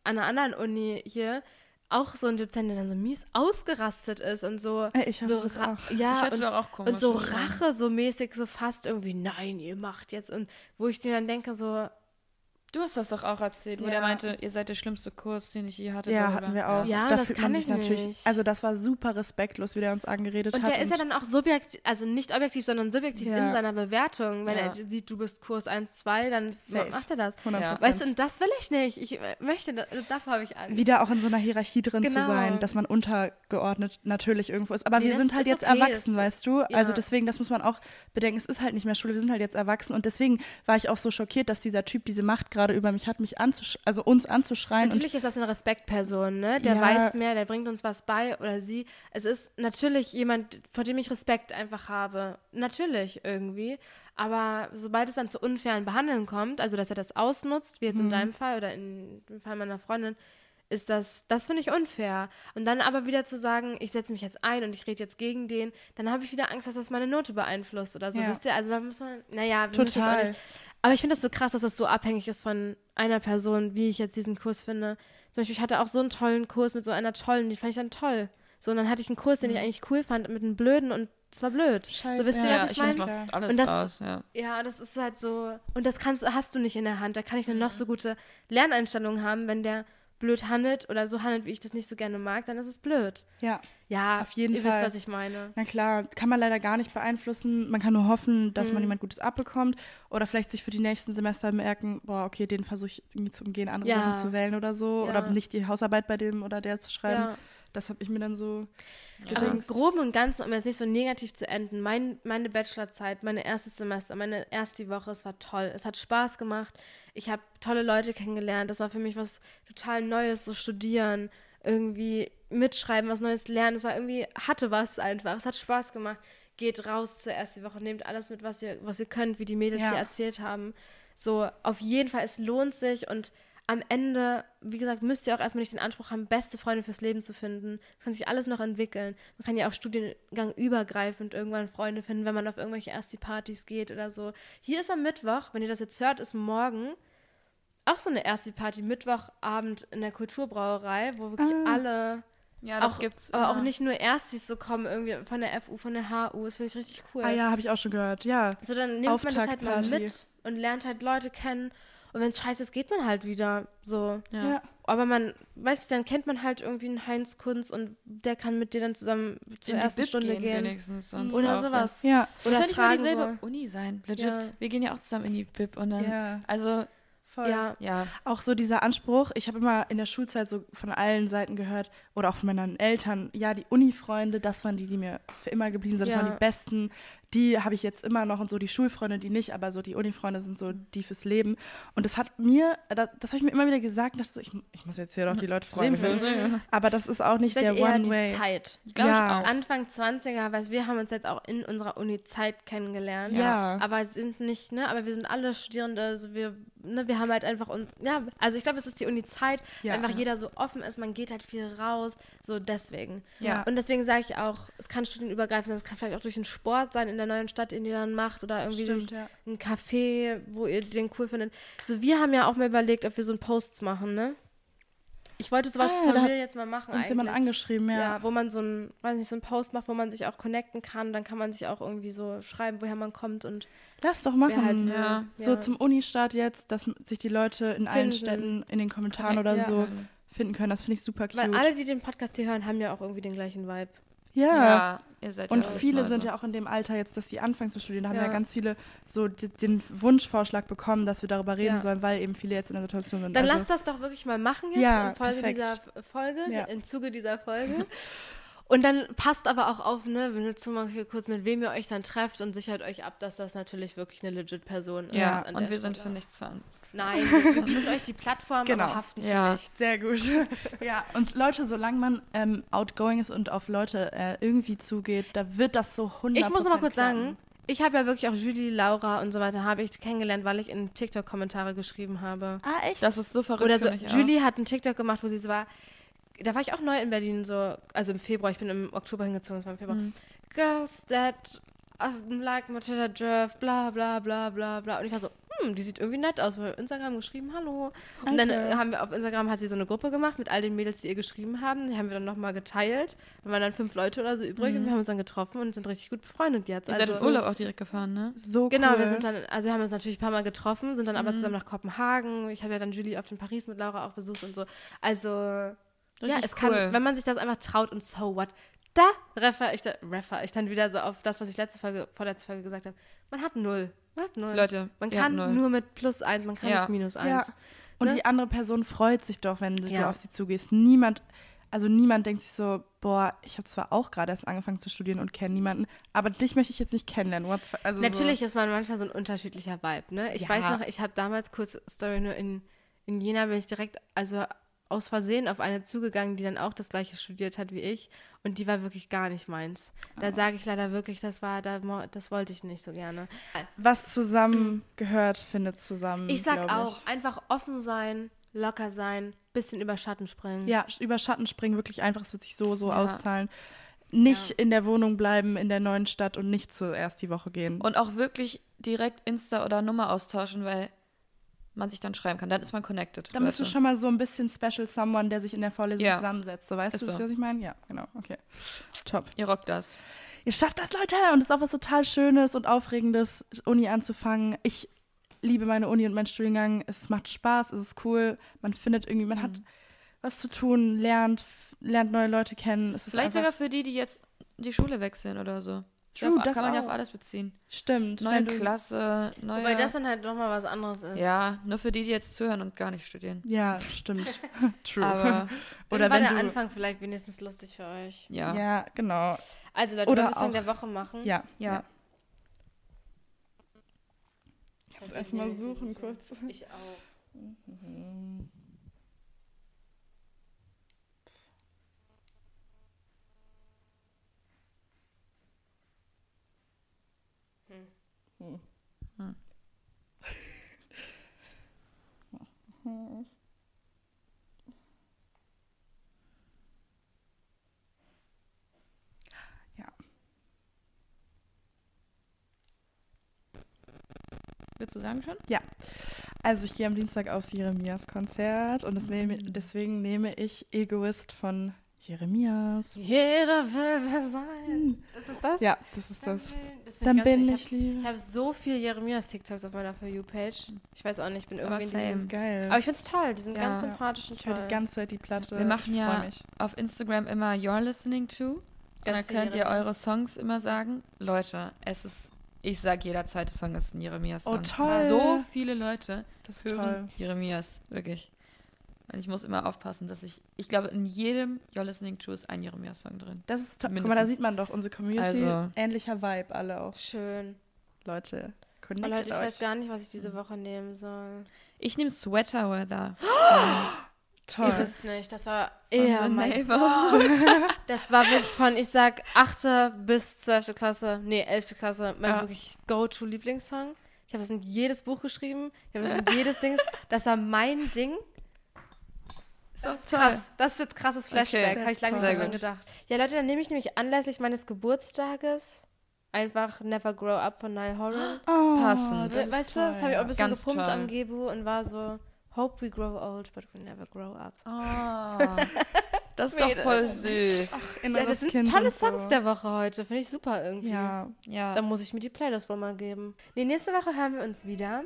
Speaker 2: an einer anderen Uni hier auch so einen Dozent, der dann so mies ausgerastet ist und so,
Speaker 1: Ey, ich hatte
Speaker 2: so
Speaker 1: das auch.
Speaker 2: ja
Speaker 3: Ich hatte
Speaker 2: und,
Speaker 3: doch auch
Speaker 2: und so. Rache so mäßig, so fast irgendwie, nein, ihr macht jetzt und wo ich dir dann denke so,
Speaker 3: Du hast das doch auch erzählt, wo
Speaker 1: Ja.
Speaker 3: der meinte, ihr seid der schlimmste Kurs, den ich je hatte.
Speaker 1: Ja,
Speaker 3: blablabla.
Speaker 1: hatten wir auch.
Speaker 2: Ja,
Speaker 1: da
Speaker 2: das
Speaker 1: fühlt
Speaker 2: kann
Speaker 1: man
Speaker 2: ich
Speaker 1: sich natürlich,
Speaker 2: nicht.
Speaker 1: also das war super respektlos, wie der uns angeredet
Speaker 2: Und
Speaker 1: hat.
Speaker 2: der ist ja dann auch subjektiv, also nicht objektiv, sondern subjektiv
Speaker 1: Ja.
Speaker 2: in seiner Bewertung. Wenn
Speaker 3: Ja.
Speaker 2: er sieht, du bist Kurs 1, 2, dann
Speaker 1: Safe.
Speaker 2: macht er das.
Speaker 1: 100%.
Speaker 2: Weißt du, und das will ich nicht. Ich möchte, das, also davor habe ich Angst.
Speaker 1: wieder auch in so einer Hierarchie drin zu
Speaker 2: Genau.
Speaker 1: sein, dass man untergeordnet natürlich irgendwo ist. Aber
Speaker 2: Nee,
Speaker 1: wir sind halt jetzt
Speaker 2: okay,
Speaker 1: erwachsen, weißt du? Also deswegen, das muss man auch bedenken, es ist halt nicht mehr Schule, wir sind halt jetzt erwachsen und deswegen war ich auch so schockiert, dass dieser Typ diese Macht gerade gerade über mich hat, mich anzusch also uns anzuschreien.
Speaker 2: Natürlich ist das eine Respektperson, ne? Der
Speaker 1: Ja.
Speaker 2: weiß mehr, der bringt uns was bei oder sie. Es ist natürlich jemand, vor dem ich Respekt einfach habe. Natürlich irgendwie. Aber sobald es dann zu unfairen Behandeln kommt, also dass er das ausnutzt, wie jetzt
Speaker 1: Mhm.
Speaker 2: in deinem Fall oder in dem Fall meiner Freundin, ist das, das finde ich unfair. Und dann aber wieder zu sagen, ich setze mich jetzt ein und ich rede jetzt gegen den, dann habe ich wieder Angst, dass das meine Note beeinflusst oder so.
Speaker 1: Ja.
Speaker 2: Wisst ihr? Also da muss man, naja, wir
Speaker 1: Total.
Speaker 2: nicht aber ich finde das so krass, dass das so abhängig ist von einer Person, wie ich jetzt diesen Kurs finde. Zum Beispiel, ich hatte auch so einen tollen Kurs mit so einer tollen, die fand ich dann toll. So, und dann hatte ich einen Kurs, den ich eigentlich cool fand, mit einem blöden und es war blöd.
Speaker 1: Scheiße,
Speaker 2: so, wisst ihr,
Speaker 1: ja,
Speaker 2: was ich
Speaker 3: finde,
Speaker 2: meine?
Speaker 3: alles
Speaker 2: Und das-
Speaker 3: aus, ja.
Speaker 2: Ja, das ist halt so. Und das kannst, hast du nicht in der Hand. Da kann ich eine noch
Speaker 1: Mhm.
Speaker 2: so gute Lerneinstellung haben. Wenn der blöd handelt oder so handelt, wie ich das nicht so gerne mag, dann ist es blöd.
Speaker 1: ja,
Speaker 2: Ja,
Speaker 1: Auf jeden
Speaker 2: ihr
Speaker 1: Fall.
Speaker 2: wisst, was ich meine.
Speaker 1: na klar, kann man leider gar nicht beeinflussen. Man kann nur hoffen, dass man
Speaker 2: Mhm.
Speaker 1: jemand Gutes abbekommt oder vielleicht sich für die nächsten Semester merken, boah, okay, den versuche ich irgendwie zu umgehen, andere
Speaker 2: Ja.
Speaker 1: Sachen zu wählen oder so
Speaker 2: Ja.
Speaker 1: oder nicht die Hausarbeit bei dem oder der zu schreiben.
Speaker 2: Ja.
Speaker 1: Das habe ich mir dann so
Speaker 2: Aber im
Speaker 1: gedacht.
Speaker 2: Groben und Ganzen, um jetzt nicht so negativ zu enden, mein, meine Bachelorzeit, mein erstes Semester, meine erste Woche, es war toll. Es hat Spaß gemacht. Ich habe tolle Leute kennengelernt. Das war für mich was total Neues, so studieren, irgendwie mitschreiben, was Neues lernen. Es war irgendwie, hatte was einfach. Es hat Spaß gemacht. Geht raus zur ersten Woche, nehmt alles mit, was ihr, was ihr könnt, wie die Mädels
Speaker 1: Ja.
Speaker 2: hier erzählt haben. So, auf jeden Fall, es lohnt sich und am Ende, wie gesagt, müsst ihr auch erstmal nicht den Anspruch haben, beste Freunde fürs Leben zu finden. Es kann sich alles noch entwickeln. Man kann ja auch studiengang übergreifend irgendwann Freunde finden, wenn man auf irgendwelche Ersti-Partys geht oder so. Hier ist am Mittwoch, wenn ihr das jetzt hört, ist morgen auch so eine Ersti-Party, Mittwochabend in der Kulturbrauerei, wo wirklich
Speaker 1: Ah.
Speaker 2: alle,
Speaker 3: Ja, das
Speaker 2: auch,
Speaker 3: gibt's.
Speaker 2: aber auch
Speaker 3: immer.
Speaker 2: nicht nur Erstis so kommen, irgendwie von der FU, von der HU. Das finde ich richtig cool.
Speaker 1: Ah ja, habe ich auch schon gehört. Ja.
Speaker 2: So, dann nimmt man das halt mal mit und lernt halt Leute kennen. Und wenn es scheiße ist, geht man halt wieder. So.
Speaker 3: Ja.
Speaker 1: Ja.
Speaker 2: Aber man, weiß ich, dann kennt man halt irgendwie einen Heinz Kunz und der kann mit dir dann zusammen zur
Speaker 3: In die
Speaker 2: ersten
Speaker 3: Bib
Speaker 2: Stunde gehen.
Speaker 3: wenigstens. sonst
Speaker 2: Oder
Speaker 3: auch,
Speaker 2: sowas.
Speaker 1: Ja.
Speaker 3: Das muss
Speaker 2: Oder
Speaker 3: ja nicht mal
Speaker 2: fragen
Speaker 3: dieselbe
Speaker 2: so.
Speaker 3: Uni sein. Legit.
Speaker 2: Ja.
Speaker 3: Wir gehen ja auch zusammen in die Bib und dann.
Speaker 1: Ja.
Speaker 3: Also,
Speaker 1: Voll.
Speaker 2: Ja,
Speaker 3: ja.
Speaker 1: Auch so dieser Anspruch, ich habe immer in der Schulzeit so von allen Seiten gehört oder auch von meinen Eltern, ja, die Uni-Freunde, das waren die, die mir für immer geblieben sind, das
Speaker 2: Ja.
Speaker 1: waren die besten, die habe ich jetzt immer noch und so die Schulfreunde, die nicht, aber so die Uni-Freunde sind so die fürs Leben. Und das hat mir, das, das habe ich mir immer wieder gesagt, dachte so, ich, ich muss jetzt hier doch die Leute finden. Aber das ist auch nicht
Speaker 2: vielleicht
Speaker 1: der
Speaker 2: eher
Speaker 1: One-Way.
Speaker 2: die Zeit.
Speaker 3: Glaub
Speaker 1: Ja.
Speaker 3: ich auch.
Speaker 2: Anfang 20er, weil wir haben uns jetzt auch in unserer Uni-Zeit kennengelernt.
Speaker 1: Ja.
Speaker 2: Aber sind nicht, ne, aber wir sind alle Studierende, also wir, ne, wir haben halt einfach uns, ja, also ich glaube, es ist die Uni-Zeit,
Speaker 1: Ja.
Speaker 2: einfach jeder so offen ist, man geht halt viel raus, so deswegen.
Speaker 1: Ja.
Speaker 2: Und deswegen sage ich auch, es kann studienübergreifend sein, es kann vielleicht auch durch den Sport sein in der neuen Stadt, den ihr dann macht oder irgendwie
Speaker 1: Stimmt, ja.
Speaker 2: ein Café, wo ihr den cool findet. So, wir haben ja auch mal überlegt, ob wir so einen Post machen, ne? Ich wollte sowas
Speaker 1: Ah,
Speaker 2: von mir jetzt mal machen
Speaker 1: Uns jemand
Speaker 2: eigentlich.
Speaker 1: angeschrieben, ja.
Speaker 2: Ja. wo man so ein, weiß nicht, so einen Post macht, wo man sich auch connecten kann. Dann kann man sich auch irgendwie so schreiben, woher man kommt und
Speaker 1: Lass doch
Speaker 2: halt
Speaker 1: machen.
Speaker 2: will.
Speaker 3: Ja.
Speaker 1: So zum Uni-Start jetzt, dass sich die Leute in allen
Speaker 2: Finden.
Speaker 1: Städten in den Kommentaren oder
Speaker 3: Connecten
Speaker 1: so finden können. Das finde ich super cute.
Speaker 2: Weil alle, die den Podcast hier hören, haben ja auch irgendwie den gleichen Vibe.
Speaker 1: Ja.
Speaker 3: Ja, ihr seid
Speaker 1: Und viele
Speaker 3: mal
Speaker 1: sind
Speaker 3: so.
Speaker 1: ja auch in dem Alter jetzt, dass sie anfangen zu studieren. Da haben ja, ganz viele so den Wunschvorschlag bekommen, dass wir darüber reden
Speaker 2: Ja.
Speaker 1: sollen, weil eben viele jetzt in der Situation sind.
Speaker 2: Dann
Speaker 1: also,
Speaker 2: lasst das doch wirklich mal machen jetzt
Speaker 1: Ja,
Speaker 2: in Folge
Speaker 1: perfekt.
Speaker 2: dieser Folge,
Speaker 1: Ja.
Speaker 2: im Zuge dieser Folge. Und dann passt aber auch auf, ne, wenn jetzt mal kurz, mit wem ihr euch dann trefft und sichert euch ab, dass das natürlich wirklich eine legit Person
Speaker 3: Ja,
Speaker 2: ist. an
Speaker 3: und wir sind für nichts an.
Speaker 2: Nein, wir bieten euch die Plattform,
Speaker 1: Genau.
Speaker 2: aber haften
Speaker 3: Ja.
Speaker 2: für nichts.
Speaker 1: Sehr gut. ja, und Leute, solange man ähm, outgoing ist und auf Leute äh, irgendwie zugeht, da wird das so 100
Speaker 2: Ich muss noch mal kurz sagen, ich habe ja wirklich auch Julie, Laura und so weiter habe ich kennengelernt, weil ich in TikTok-Kommentare geschrieben habe.
Speaker 1: Ah, echt?
Speaker 3: Das ist so verrückt.
Speaker 2: Oder so,
Speaker 3: ich auch.
Speaker 2: Julie hat einen TikTok gemacht, wo sie so war, da war ich auch neu in Berlin, so, also im Februar, ich bin im Oktober hingezogen, das war im Februar.
Speaker 3: Mhm.
Speaker 2: Girls that like Matilda Drift, bla bla bla bla bla. Und ich war so, hm, die sieht irgendwie nett aus. Wir haben auf Instagram geschrieben, hallo. Und dann
Speaker 1: Alter.
Speaker 2: äh, haben wir auf Instagram hat sie so eine Gruppe gemacht mit all den Mädels, die ihr geschrieben haben. Die haben wir dann nochmal geteilt. Da waren dann fünf Leute oder so übrig und wir haben uns dann getroffen und sind richtig gut befreundet jetzt.
Speaker 3: Ihr seid
Speaker 2: Also-
Speaker 3: in Urlaub auch direkt gefahren, ne?
Speaker 1: so
Speaker 2: Genau,
Speaker 1: cool.
Speaker 2: wir sind dann, also wir haben uns natürlich ein paar Mal getroffen, sind dann aber
Speaker 3: Mhm.
Speaker 2: zusammen nach Kopenhagen. Ich habe ja dann Julie auf in Paris mit Laura auch besucht und so. Also, ja,
Speaker 3: Richtig
Speaker 2: es
Speaker 3: cool.
Speaker 2: kann, wenn man sich das einfach traut und so what, da refer ich, da, refer ich dann wieder so auf das, was ich letzte Folge, vorletzte Folge gesagt habe. Man hat null. Man hat null.
Speaker 3: Leute,
Speaker 2: man kann nur mit plus eins, man kann
Speaker 3: Ja.
Speaker 2: nicht minus
Speaker 1: Ja.
Speaker 2: eins.
Speaker 1: Und
Speaker 2: ne?
Speaker 1: die andere Person freut sich doch, wenn du
Speaker 2: Ja.
Speaker 1: auf sie zugehst. Niemand, also niemand denkt sich so, boah, ich habe zwar auch gerade erst angefangen zu studieren und kenne niemanden, aber dich möchte ich jetzt nicht kennenlernen. Also
Speaker 2: Natürlich
Speaker 1: so,
Speaker 2: ist man manchmal so ein unterschiedlicher Vibe, ne? Ich
Speaker 1: Ja.
Speaker 2: weiß noch, ich habe damals kurz Story nur in, in Jena bin ich direkt, also aus Versehen auf eine zugegangen, die dann auch das gleiche studiert hat wie ich und die war wirklich gar nicht meins. Da sage ich leider wirklich, das war, da, das wollte ich nicht so gerne.
Speaker 1: was zusammen gehört, findet zusammen.
Speaker 2: Ich sag auch, einfach offen sein, locker sein, bisschen über Schatten springen.
Speaker 1: Ja, über Schatten springen, wirklich einfach, es wird sich so, so
Speaker 3: Ja.
Speaker 1: auszahlen. Nicht in der Wohnung bleiben, in der neuen Stadt und nicht zuerst die Woche gehen.
Speaker 3: Und auch wirklich direkt Insta oder Nummer austauschen, weil man sich dann schreiben kann. Dann ist man connected.
Speaker 1: Dann bist du schon mal so ein bisschen Special Someone, der sich in der Vorlesung
Speaker 3: Ja.
Speaker 1: zusammensetzt. So, weißt
Speaker 3: Ist
Speaker 1: du,
Speaker 3: so.
Speaker 1: was ich meine? Ja, genau. Okay. Top.
Speaker 3: Ihr rockt das.
Speaker 1: Ihr schafft das, Leute! Und es ist auch was total Schönes und Aufregendes, Uni anzufangen. Ich liebe meine Uni und meinen Studiengang. Es macht Spaß, es ist cool. Man findet irgendwie, man hat
Speaker 3: Mhm.
Speaker 1: was zu tun, lernt, lernt neue Leute kennen. Es ist
Speaker 3: Vielleicht sogar für die, die jetzt die Schule wechseln oder so.
Speaker 1: True,
Speaker 3: ja,
Speaker 1: das
Speaker 3: kann man ja
Speaker 1: auch.
Speaker 3: auf alles beziehen.
Speaker 1: Stimmt.
Speaker 3: Neue Klasse, neue.
Speaker 2: Wobei das dann halt nochmal was anderes ist.
Speaker 3: ja, nur für die, die jetzt zuhören und gar nicht studieren.
Speaker 1: Ja, stimmt. True.
Speaker 3: Aber
Speaker 1: Oder
Speaker 2: war
Speaker 1: wenn
Speaker 2: der
Speaker 1: du,
Speaker 2: Anfang vielleicht wenigstens lustig für euch.
Speaker 3: ja.
Speaker 1: Ja, genau.
Speaker 2: Also Leute,
Speaker 1: Oder
Speaker 2: wir Song
Speaker 1: auch-
Speaker 2: der Woche machen?
Speaker 1: Ja.
Speaker 3: Ja.
Speaker 1: Ich muss erstmal suchen kurz.
Speaker 2: Ich auch.
Speaker 1: Ja.
Speaker 3: Willst du sagen schon?
Speaker 1: Also ich gehe am Dienstag aufs Jeremias Konzert und nehme, deswegen nehme ich Egoist von Jeremias.
Speaker 2: Jeder will wer sein. Ist es das?
Speaker 1: Ja, das ist das. Dann bin
Speaker 2: ganz
Speaker 1: ich
Speaker 2: schön. Ich habe so viel Jeremias TikToks auf meiner For You-Page. Ich weiß auch nicht, ich bin
Speaker 3: Aber
Speaker 2: irgendwie in diesem...
Speaker 1: Geil.
Speaker 2: Aber ich finde es toll, die sind
Speaker 3: Ja.
Speaker 2: ganz sympathisch und
Speaker 1: ich höre
Speaker 2: toll.
Speaker 1: die ganze Zeit die Platte.
Speaker 3: Wir machen
Speaker 1: ich
Speaker 3: ja-. Auf Instagram immer You're listening to. Und dann
Speaker 2: Ganz
Speaker 3: könnt ihr eure Songs immer sagen. Leute, es ist. Ich sag, jeder zweite Song ist ein Jeremias-Song.
Speaker 1: Oh, toll.
Speaker 3: So viele Leute
Speaker 1: Das ist
Speaker 3: hören
Speaker 1: toll.
Speaker 3: Jeremias, wirklich. Und ich muss immer aufpassen, dass ich. Ich glaube, in jedem You're listening to ist ein Jeremias-Song drin.
Speaker 1: Das ist toll. Guck mal, da sieht man doch unsere Community.
Speaker 3: Also-
Speaker 1: Ähnlicher Vibe alle auch.
Speaker 2: Schön.
Speaker 1: Leute,
Speaker 2: Oh,
Speaker 1: connectet
Speaker 2: Leute, ich
Speaker 1: euch.
Speaker 2: weiß gar nicht, was ich diese Woche nehmen soll.
Speaker 3: Ich nehme Sweater Weather.
Speaker 1: Toll.
Speaker 2: Ich weiß nicht, das war eher mein
Speaker 3: Neighborhood.
Speaker 2: Das war wirklich von, ich sag, 8. bis 12. Klasse, nee, 11. Klasse, mein
Speaker 3: Ja.
Speaker 2: wirklich Go-To-Lieblingssong. Ich habe das in jedes Buch geschrieben, ich habe das in jedes Ding, das war mein Ding.
Speaker 3: Ist
Speaker 2: Das ist
Speaker 3: toll.
Speaker 2: krass, das ist jetzt krasses Flashback,
Speaker 1: Okay.
Speaker 2: habe ich lange nicht dran gedacht. Ja, Leute, dann nehme ich nämlich anlässlich meines Geburtstages einfach Never Grow Up von Niall Horan.
Speaker 1: Oh,
Speaker 3: Passend.
Speaker 1: das ist
Speaker 2: weißt du, das habe ich auch ein bisschen
Speaker 3: Ganz
Speaker 2: gepumpt
Speaker 3: toll.
Speaker 2: am Gebu und war so, hope we grow old, but we never grow up.
Speaker 3: Oh, das ist doch voll süß.
Speaker 2: Ja,
Speaker 1: Inneres
Speaker 2: das sind
Speaker 1: Kind
Speaker 2: tolle
Speaker 1: so.
Speaker 2: Songs der Woche heute, finde ich super irgendwie.
Speaker 1: Ja,
Speaker 3: Ja.
Speaker 2: Dann muss ich mir die Playlist wohl mal geben. Nee, nächste Woche hören wir uns wieder.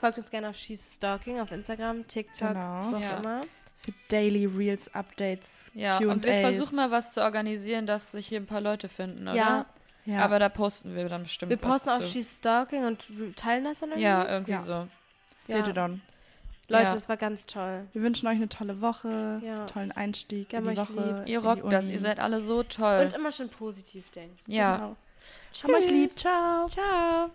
Speaker 2: Folgt uns gerne auf She's Stalking auf Instagram, TikTok,
Speaker 1: Genau.
Speaker 2: wo auch
Speaker 3: Ja.
Speaker 2: immer.
Speaker 1: Für Daily Reels, Updates,
Speaker 3: Ja,
Speaker 1: Q&As.
Speaker 3: und wir versuchen mal was zu organisieren, dass sich hier ein paar Leute finden, oder?
Speaker 2: Ja,
Speaker 1: Ja.
Speaker 3: Aber da posten wir dann bestimmt
Speaker 2: wir posten
Speaker 3: was
Speaker 2: auf
Speaker 3: zu.
Speaker 2: She's Stalking und teilen das dann irgendwie.
Speaker 3: Ja, irgendwie
Speaker 1: Ja.
Speaker 3: so.
Speaker 1: Seht
Speaker 2: Ja.
Speaker 1: ihr dann.
Speaker 2: Leute,
Speaker 3: Ja.
Speaker 2: das war ganz toll.
Speaker 1: Wir wünschen euch eine tolle Woche,
Speaker 2: Ja.
Speaker 1: tollen Einstieg
Speaker 2: Wir
Speaker 1: in die Woche.
Speaker 2: lieb.
Speaker 3: Ihr
Speaker 1: in die
Speaker 3: rockt das, ihr seid alle so toll.
Speaker 2: Und immer schön positiv denken.
Speaker 3: ja.
Speaker 1: Genau. Hab euch lieb.
Speaker 2: Tschüss.
Speaker 1: Ciao.
Speaker 3: Ciao.